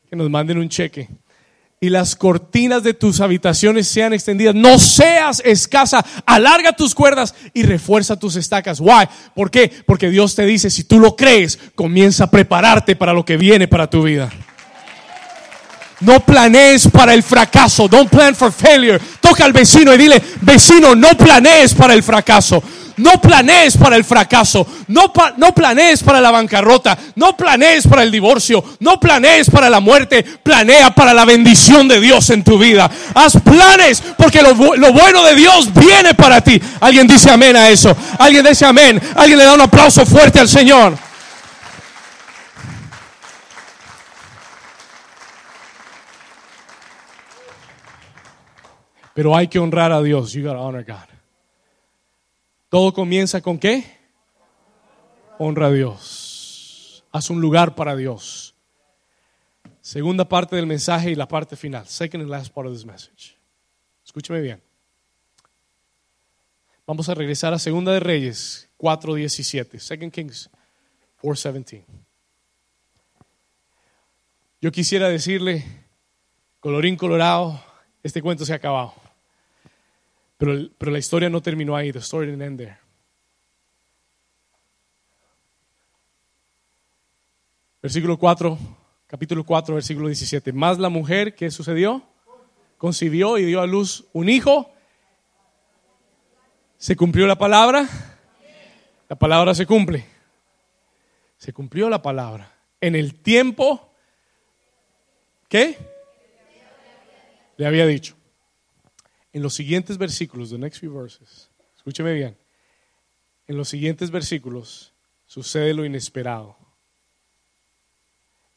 Que nos manden un cheque y las cortinas de tus habitaciones sean extendidas. No seas escasa, alarga tus cuerdas y refuerza tus estacas. Why? ¿Por qué? Porque Dios te dice, si tú lo crees, comienza a prepararte para lo que viene para tu vida. No planees para el fracaso. Don't plan for failure. Toca al vecino y dile, vecino, no planees para el fracaso. No planees para el fracaso, no, planees para la bancarrota, no planees para el divorcio, no planees para la muerte, planea para la bendición de Dios en tu vida. Haz planes porque lo, lo bueno de Dios viene para ti. Alguien dice amén a eso, alguien dice amén, alguien le da un aplauso fuerte al Señor. Pero hay que honrar a Dios. You gotta honor God. Todo comienza con qué? Honra a Dios. Haz un lugar para Dios. Segunda parte del mensaje y la parte final. Second and last part of this message. Escúcheme bien. Vamos a regresar a Segunda de Reyes 4:17. Second Kings 4:17. Yo quisiera decirle, colorín colorado, este cuento se ha acabado. Pero, pero la historia no terminó ahí. The story didn't end there. Versículo 4, capítulo 4, versículo 17. Más la mujer, ¿qué sucedió? concibió y dio a luz un hijo. ¿Se cumplió la palabra? La palabra se cumple. Se cumplió la palabra. En el tiempo, ¿qué? Le había dicho. En los siguientes versículos, the next few verses, escúcheme bien. En los siguientes versículos sucede lo inesperado.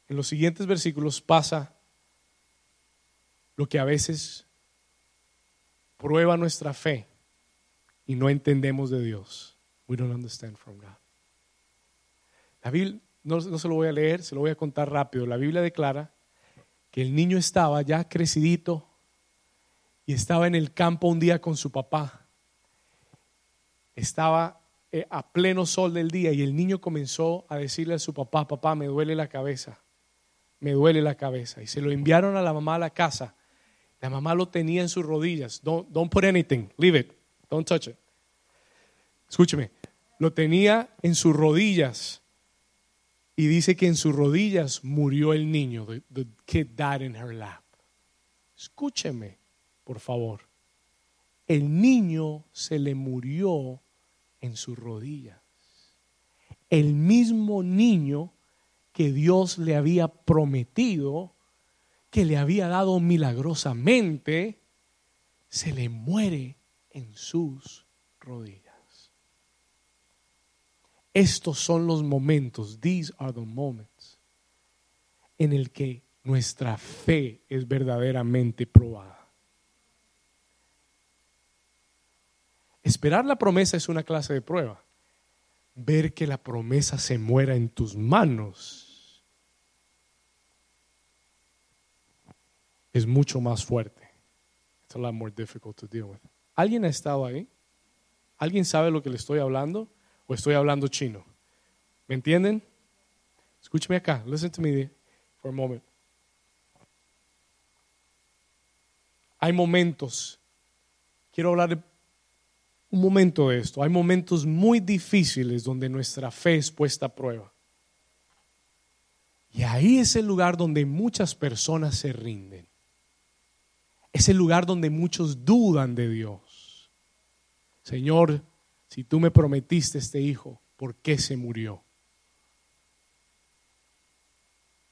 En los siguientes versículos pasa lo que a veces prueba nuestra fe y no entendemos de Dios. We don't understand from God. La Biblia, no, no, se lo voy a leer, se lo voy a contar rápido. La Biblia declara que el niño estaba ya crecidito estaba en el campo un día con su papá. Estaba eh, a pleno sol del día y el niño comenzó a decirle a su papá, papá, me duele la cabeza, me duele la cabeza. Y se lo enviaron a la mamá a la casa. La mamá lo tenía en sus rodillas. Don't, don't put anything, leave it, don't touch it. Escúcheme, lo tenía en sus rodillas. Y dice que en sus rodillas murió el niño. The, the kid died in her lap. Escúcheme, por favor. El niño se le murió en sus rodillas. El mismo niño que Dios le había prometido, que le había dado milagrosamente, se le muere en sus rodillas. Estos son los momentos, these are the moments, en el que nuestra fe es verdaderamente probada. Esperar la promesa es una clase de prueba. Ver que la promesa se muera en tus manos es mucho más fuerte. It's a lot more difficult to deal with. ¿Alguien ha estado ahí? ¿Alguien sabe lo que le estoy hablando? ¿O estoy hablando chino? ¿Me entienden? Escúcheme acá. Listen to me for a moment. Hay momentos. Quiero hablar de un momento de esto. Hay momentos muy difíciles donde nuestra fe es puesta a prueba. Y ahí es el lugar donde muchas personas se rinden. Es el lugar donde muchos dudan de Dios. Señor, si tú me prometiste este hijo, ¿por qué se murió?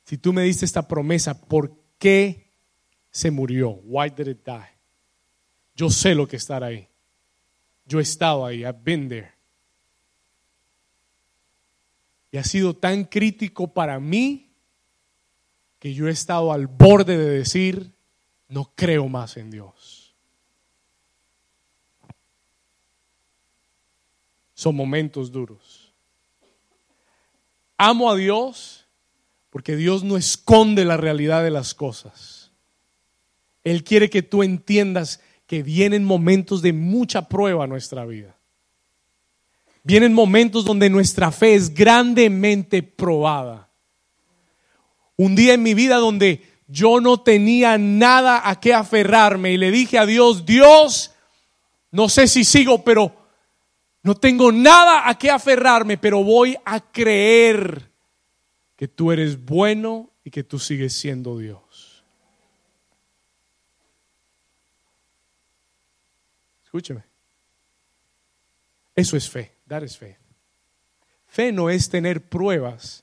Si tú me diste esta promesa, ¿por qué se murió? Why did it die? Yo sé lo que estar ahí. Yo he estado ahí, I've been there. Y ha sido tan crítico para mí que yo he estado al borde de decir, no creo más en Dios. Son momentos duros. Amo a Dios porque Dios no esconde la realidad de las cosas. Él quiere que tú entiendas que vienen momentos de mucha prueba a nuestra vida. Vienen momentos donde nuestra fe es grandemente probada. Un día en mi vida donde yo no tenía nada a qué aferrarme y le dije a Dios, Dios, no sé si sigo, pero no tengo nada a qué aferrarme, pero voy a creer que tú eres bueno y que tú sigues siendo Dios. Escúcheme. Eso es fe, dar es fe. Fe no es tener pruebas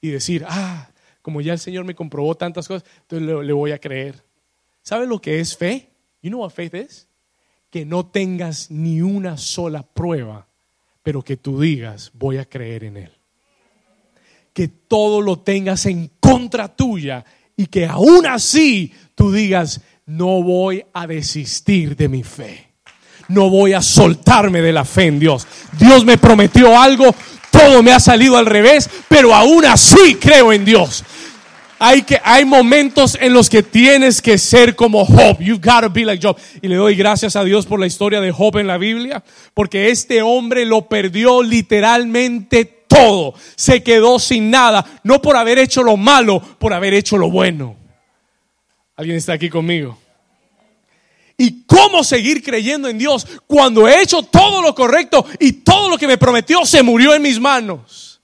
y decir, ah, como ya el Señor me comprobó tantas cosas, entonces le, voy a creer. ¿Sabe lo que es fe? You know what faith is? Que no tengas ni una sola prueba, pero que tú digas, voy a creer en Él. Que todo lo tengas en contra tuya y que aún así tú digas, no voy a desistir de mi fe no voy a soltarme de la fe en Dios. Dios me prometió algo, todo me ha salido al revés, pero aún así creo en Dios. Hay, que, hay momentos en los que tienes que ser como Job. You've got to be like Job. Y le doy gracias a Dios por la historia de Job en la Biblia, porque este hombre lo perdió literalmente todo. Se quedó sin nada, no por haber hecho lo malo, por haber hecho lo bueno. ¿Alguien está aquí conmigo? ¿Y cómo seguir creyendo en Dios cuando he hecho todo lo correcto y todo lo que me prometió se murió en mis manos?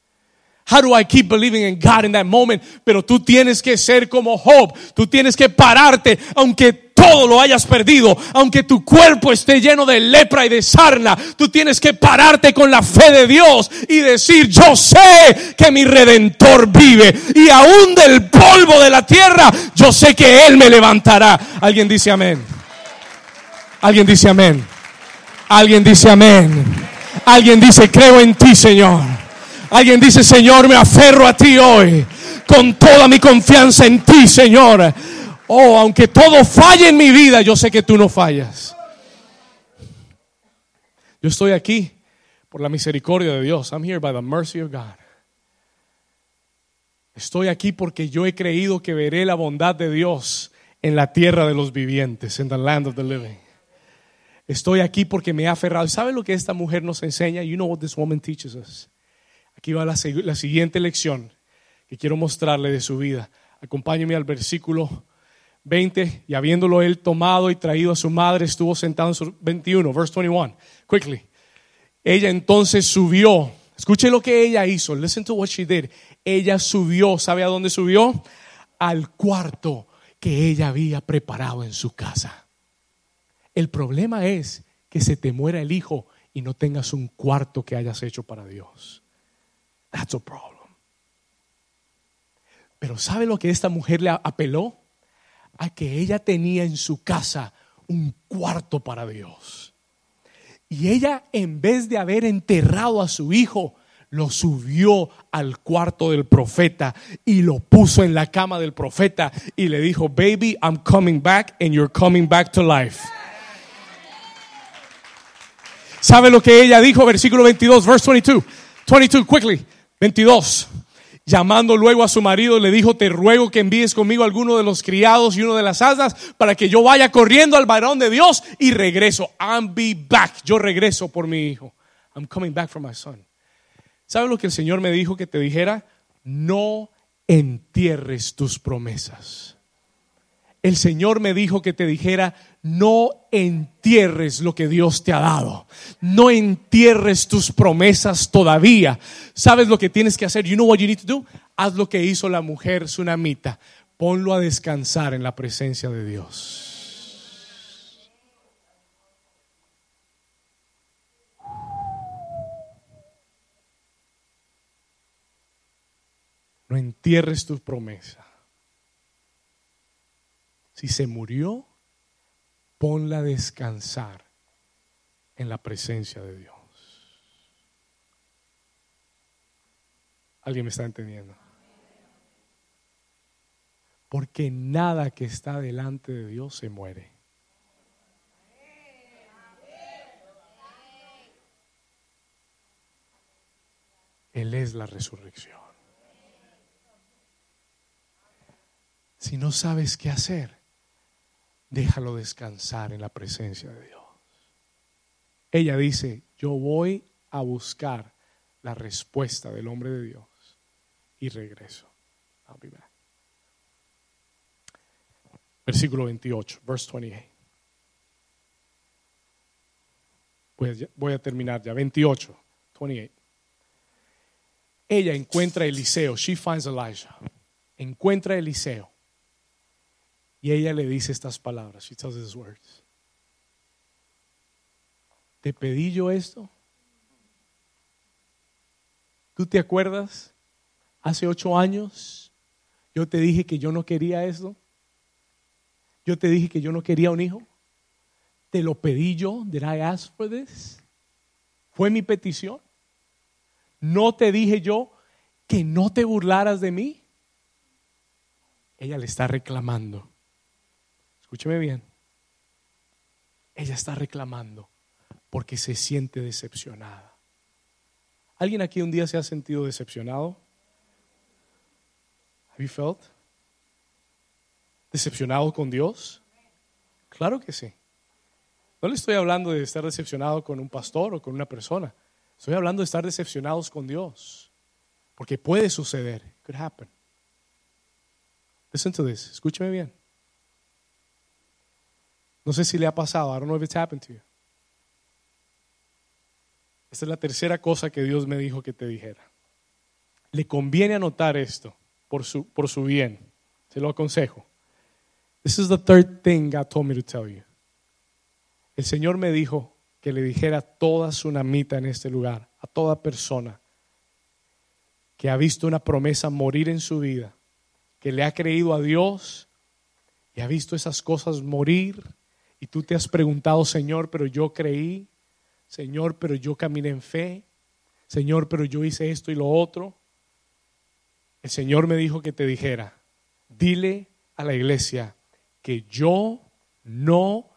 How do I keep believing in God in that moment? Pero tú tienes que ser como Job. Tú tienes que pararte, aunque todo lo hayas perdido, aunque tu cuerpo esté lleno de lepra y de sarna, tú tienes que pararte con la fe de Dios y decir, yo sé que mi redentor vive y aún del polvo de la tierra, yo sé que Él me levantará. Alguien dice amén. Alguien dice amén. Alguien dice amén. Alguien dice, creo en ti, Señor. Alguien dice, Señor, me aferro a ti hoy. Con toda mi confianza en ti, Señor. Oh, aunque todo falle en mi vida, yo sé que tú no fallas. Yo estoy aquí por la misericordia de Dios. I'm here by the mercy of God. Estoy aquí porque yo he creído que veré la bondad de Dios en la tierra de los vivientes, en the land of the living. Estoy aquí porque me he aferrado. ¿Sabe lo que esta mujer nos enseña? You know what this woman teaches us. Aquí va la, la siguiente lección que quiero mostrarle de su vida. Acompáñeme al versículo 20. Y habiéndolo él tomado y traído a su madre, estuvo sentado en su 21, verse 21. Quickly. Ella entonces subió. Escuche lo que ella hizo. Listen to what she did. Ella subió. ¿Sabe a dónde subió? Al cuarto que ella había preparado en su casa. El problema es que se te muera el hijo y no tengas un cuarto que hayas hecho para Dios. That's a problem. Pero ¿sabe lo que esta mujer le apeló? A que ella tenía en su casa un cuarto para Dios. Y ella, en vez de haber enterrado a su hijo, lo subió al cuarto del profeta y lo puso en la cama del profeta y le dijo, baby, I'm coming back and you're coming back to life. ¿Sabe lo que ella dijo? Versículo 22, verse 22. 22, quickly. 22. Llamando luego a su marido, le dijo, te ruego que envíes conmigo alguno de los criados y uno de las asas para que yo vaya corriendo al varón de Dios y regreso. I'm be back. Yo regreso por mi hijo. I'm coming back for my son. ¿Sabe lo que el Señor me dijo que te dijera? No entierres tus promesas. El Señor me dijo que te dijera, no entierres lo que Dios te ha dado. No entierres tus promesas todavía. ¿Sabes lo que tienes que hacer? You know what you need to do? Haz lo que hizo la mujer tsunamita. Ponlo a descansar en la presencia de Dios. No entierres tus promesas. Si se murió, ponla a descansar en la presencia de Dios. ¿Alguien me está entendiendo? Porque nada que está delante de Dios se muere. Él es la resurrección. Si no sabes qué hacer, déjalo descansar en la presencia de Dios. Ella dice, yo voy a buscar la respuesta del hombre de Dios y regreso. Versículo 28, verse 28. Voy a, voy a terminar ya. 28, 28. Ella encuentra a Eliseo. She finds Elijah. Encuentra a Eliseo. Y ella le dice estas palabras. She tells these words. ¿Te pedí yo esto? ¿Tú te acuerdas? Hace ocho años yo te dije que yo no quería esto. Yo te dije que yo no quería un hijo. Te lo pedí yo. Did I ask for this? Fue mi petición. No te dije yo que no te burlaras de mí. Ella le está reclamando. Escúcheme bien. Ella está reclamando porque se siente decepcionada. ¿Alguien aquí un día se ha sentido decepcionado? Have you felt? ¿Decepcionado con Dios? Claro que sí. No le estoy hablando de estar decepcionado con un pastor o con una persona. Estoy hablando de estar decepcionados con Dios. Porque puede suceder. Could happen. Listen to this. Escúcheme bien. No sé si le ha pasado. I don't know if it's happened to you. Esta es la tercera cosa que Dios me dijo que te dijera. Le conviene anotar esto por su, por su bien. Se lo aconsejo. This is the third thing God told me to tell you. El Señor me dijo que le dijera a toda tsunamita en este lugar, a toda persona que ha visto una promesa morir en su vida, que le ha creído a Dios y ha visto esas cosas morir y tú te has preguntado, Señor, pero yo creí, Señor, pero yo caminé en fe, Señor, pero yo hice esto y lo otro. El Señor me dijo que te dijera, dile a la iglesia que yo no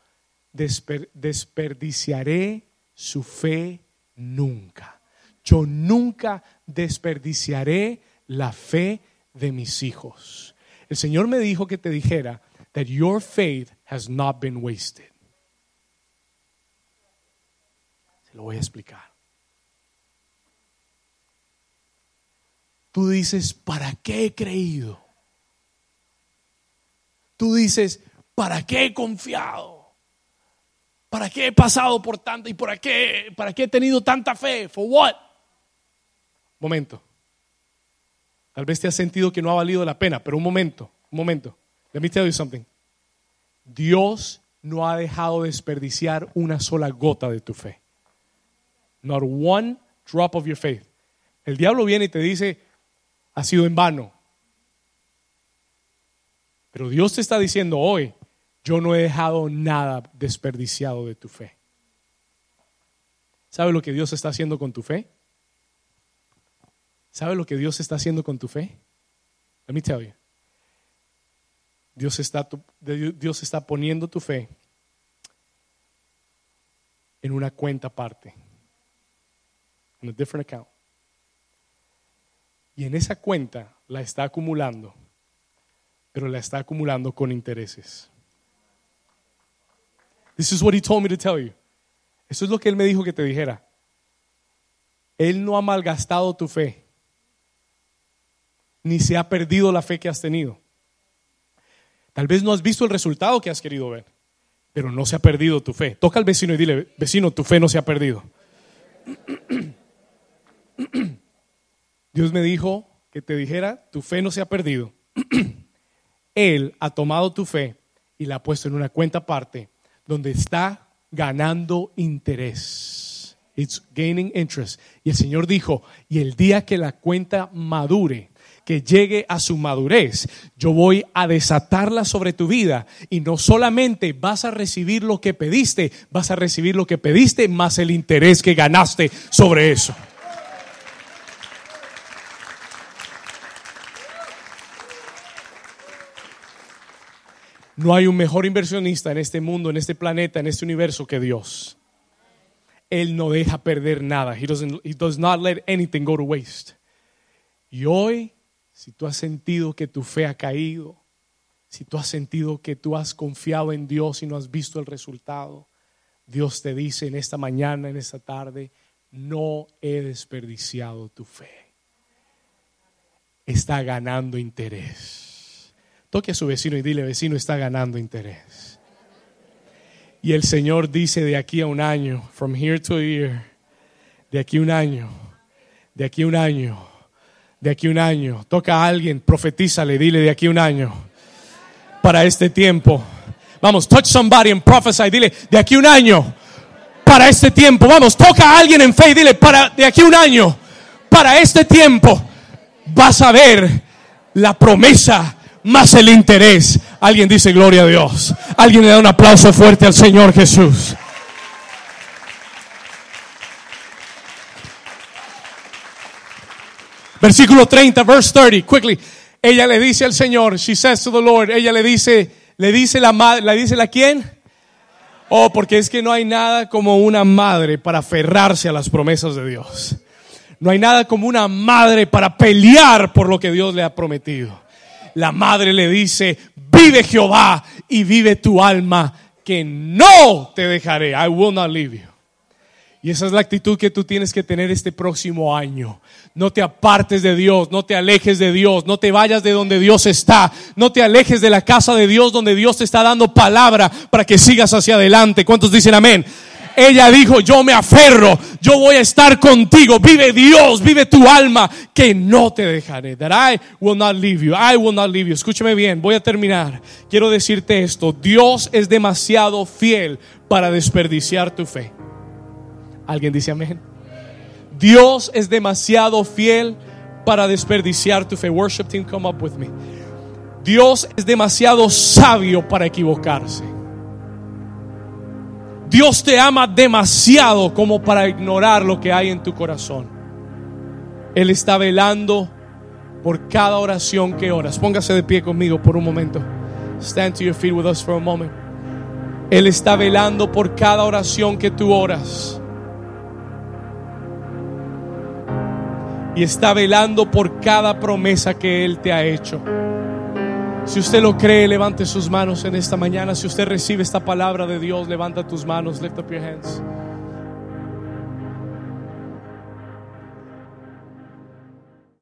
desperdiciaré su fe nunca. Yo nunca desperdiciaré la fe de mis hijos. El Señor me dijo que te dijera that your faith has not been wasted. Se lo voy a explicar. Tú dices, ¿para qué he creído? Tú dices, ¿para qué he confiado? ¿Para qué he pasado por tanto y para qué, para qué he tenido tanta fe? ¿For what? Momento. Tal vez te has sentido que no ha valido la pena, pero un momento, un momento. Let me tell you something. Dios no ha dejado desperdiciar una sola gota de tu fe. Not one drop of your faith. El diablo viene y te dice, ha sido en vano. Pero Dios te está diciendo hoy, yo no he dejado nada desperdiciado de tu fe. ¿Sabe lo que Dios está haciendo con tu fe? ¿Sabe lo que Dios está haciendo con tu fe? Let me tell you. Dios está, Dios está poniendo tu fe en una cuenta aparte. En a different account. Y en esa cuenta la está acumulando, pero la está acumulando con intereses. This is what he told me to tell you. Eso es lo que él me dijo que te dijera. Él no ha malgastado tu fe, ni se ha perdido la fe que has tenido. Tal vez no has visto el resultado que has querido ver, pero no se ha perdido tu fe. Toca al vecino y dile, vecino, tu fe no se ha perdido. Dios me dijo que te dijera, tu fe no se ha perdido. Él ha tomado tu fe y la ha puesto en una cuenta aparte donde está ganando interés. It's gaining interest. Y el Señor dijo, y el día que la cuenta madure, que llegue a su madurez, yo voy a desatarla sobre tu vida y no solamente vas a recibir lo que pediste, vas a recibir lo que pediste más el interés que ganaste sobre eso. No hay un mejor inversionista en este mundo, en este planeta, en este universo que Dios. Él no deja perder nada. He, he does not let anything go to waste. Y hoy, si tú has sentido que tu fe ha caído, si tú has sentido que tú has confiado en Dios y no has visto el resultado, Dios te dice en esta mañana, en esta tarde, no he desperdiciado tu fe. Está ganando interés. Toque a su vecino y dile, vecino, está ganando interés. Y el Señor dice de aquí a un año, from here to year, de aquí a un año, de aquí a un año, de aquí un año. Toca a alguien, profetízale, dile de aquí un año, para este tiempo. Vamos, touch somebody and prophesy, dile de aquí un año, para este tiempo. Vamos, toca a alguien en fe y dile para de aquí un año, para este tiempo, vas a ver la promesa más el interés. Alguien dice gloria a Dios. Alguien le da un aplauso fuerte al Señor Jesús. Versículo 30, verse 30, quickly. Ella le dice al Señor, she says to the Lord, ella le dice, le dice la madre, le dice la quién? Oh, porque es que no hay nada como una madre para aferrarse a las promesas de Dios. No hay nada como una madre para pelear por lo que Dios le ha prometido la madre le dice, vive Jehová y vive tu alma, que no te dejaré. I will not leave you. Y esa es la actitud que tú tienes que tener este próximo año. No te apartes de Dios, no te alejes de Dios, no te vayas de donde Dios está, no te alejes de la casa de Dios donde Dios te está dando palabra para que sigas hacia adelante. ¿Cuántos dicen amén? ella dijo, yo me aferro, yo voy a estar contigo, vive Dios, vive tu alma, que no te dejaré. That I will not leave you, I will not leave you. Escúcheme bien, voy a terminar. Quiero decirte esto, Dios es demasiado fiel para desperdiciar tu fe. ¿Alguien dice amén? Dios es demasiado fiel para desperdiciar tu fe. Worship team, come up with me. Dios es demasiado sabio para equivocarse. Dios te ama demasiado como para ignorar lo que hay en tu corazón. Él está velando por cada oración que oras. Póngase de pie conmigo por un momento. Stand to your feet with us for a moment. Él está velando por cada oración que tú oras. Y está velando por cada promesa que Él te ha hecho. Si usted lo cree, levante sus manos en esta mañana. Si usted recibe esta palabra de Dios, levanta tus manos. Lift up your hands.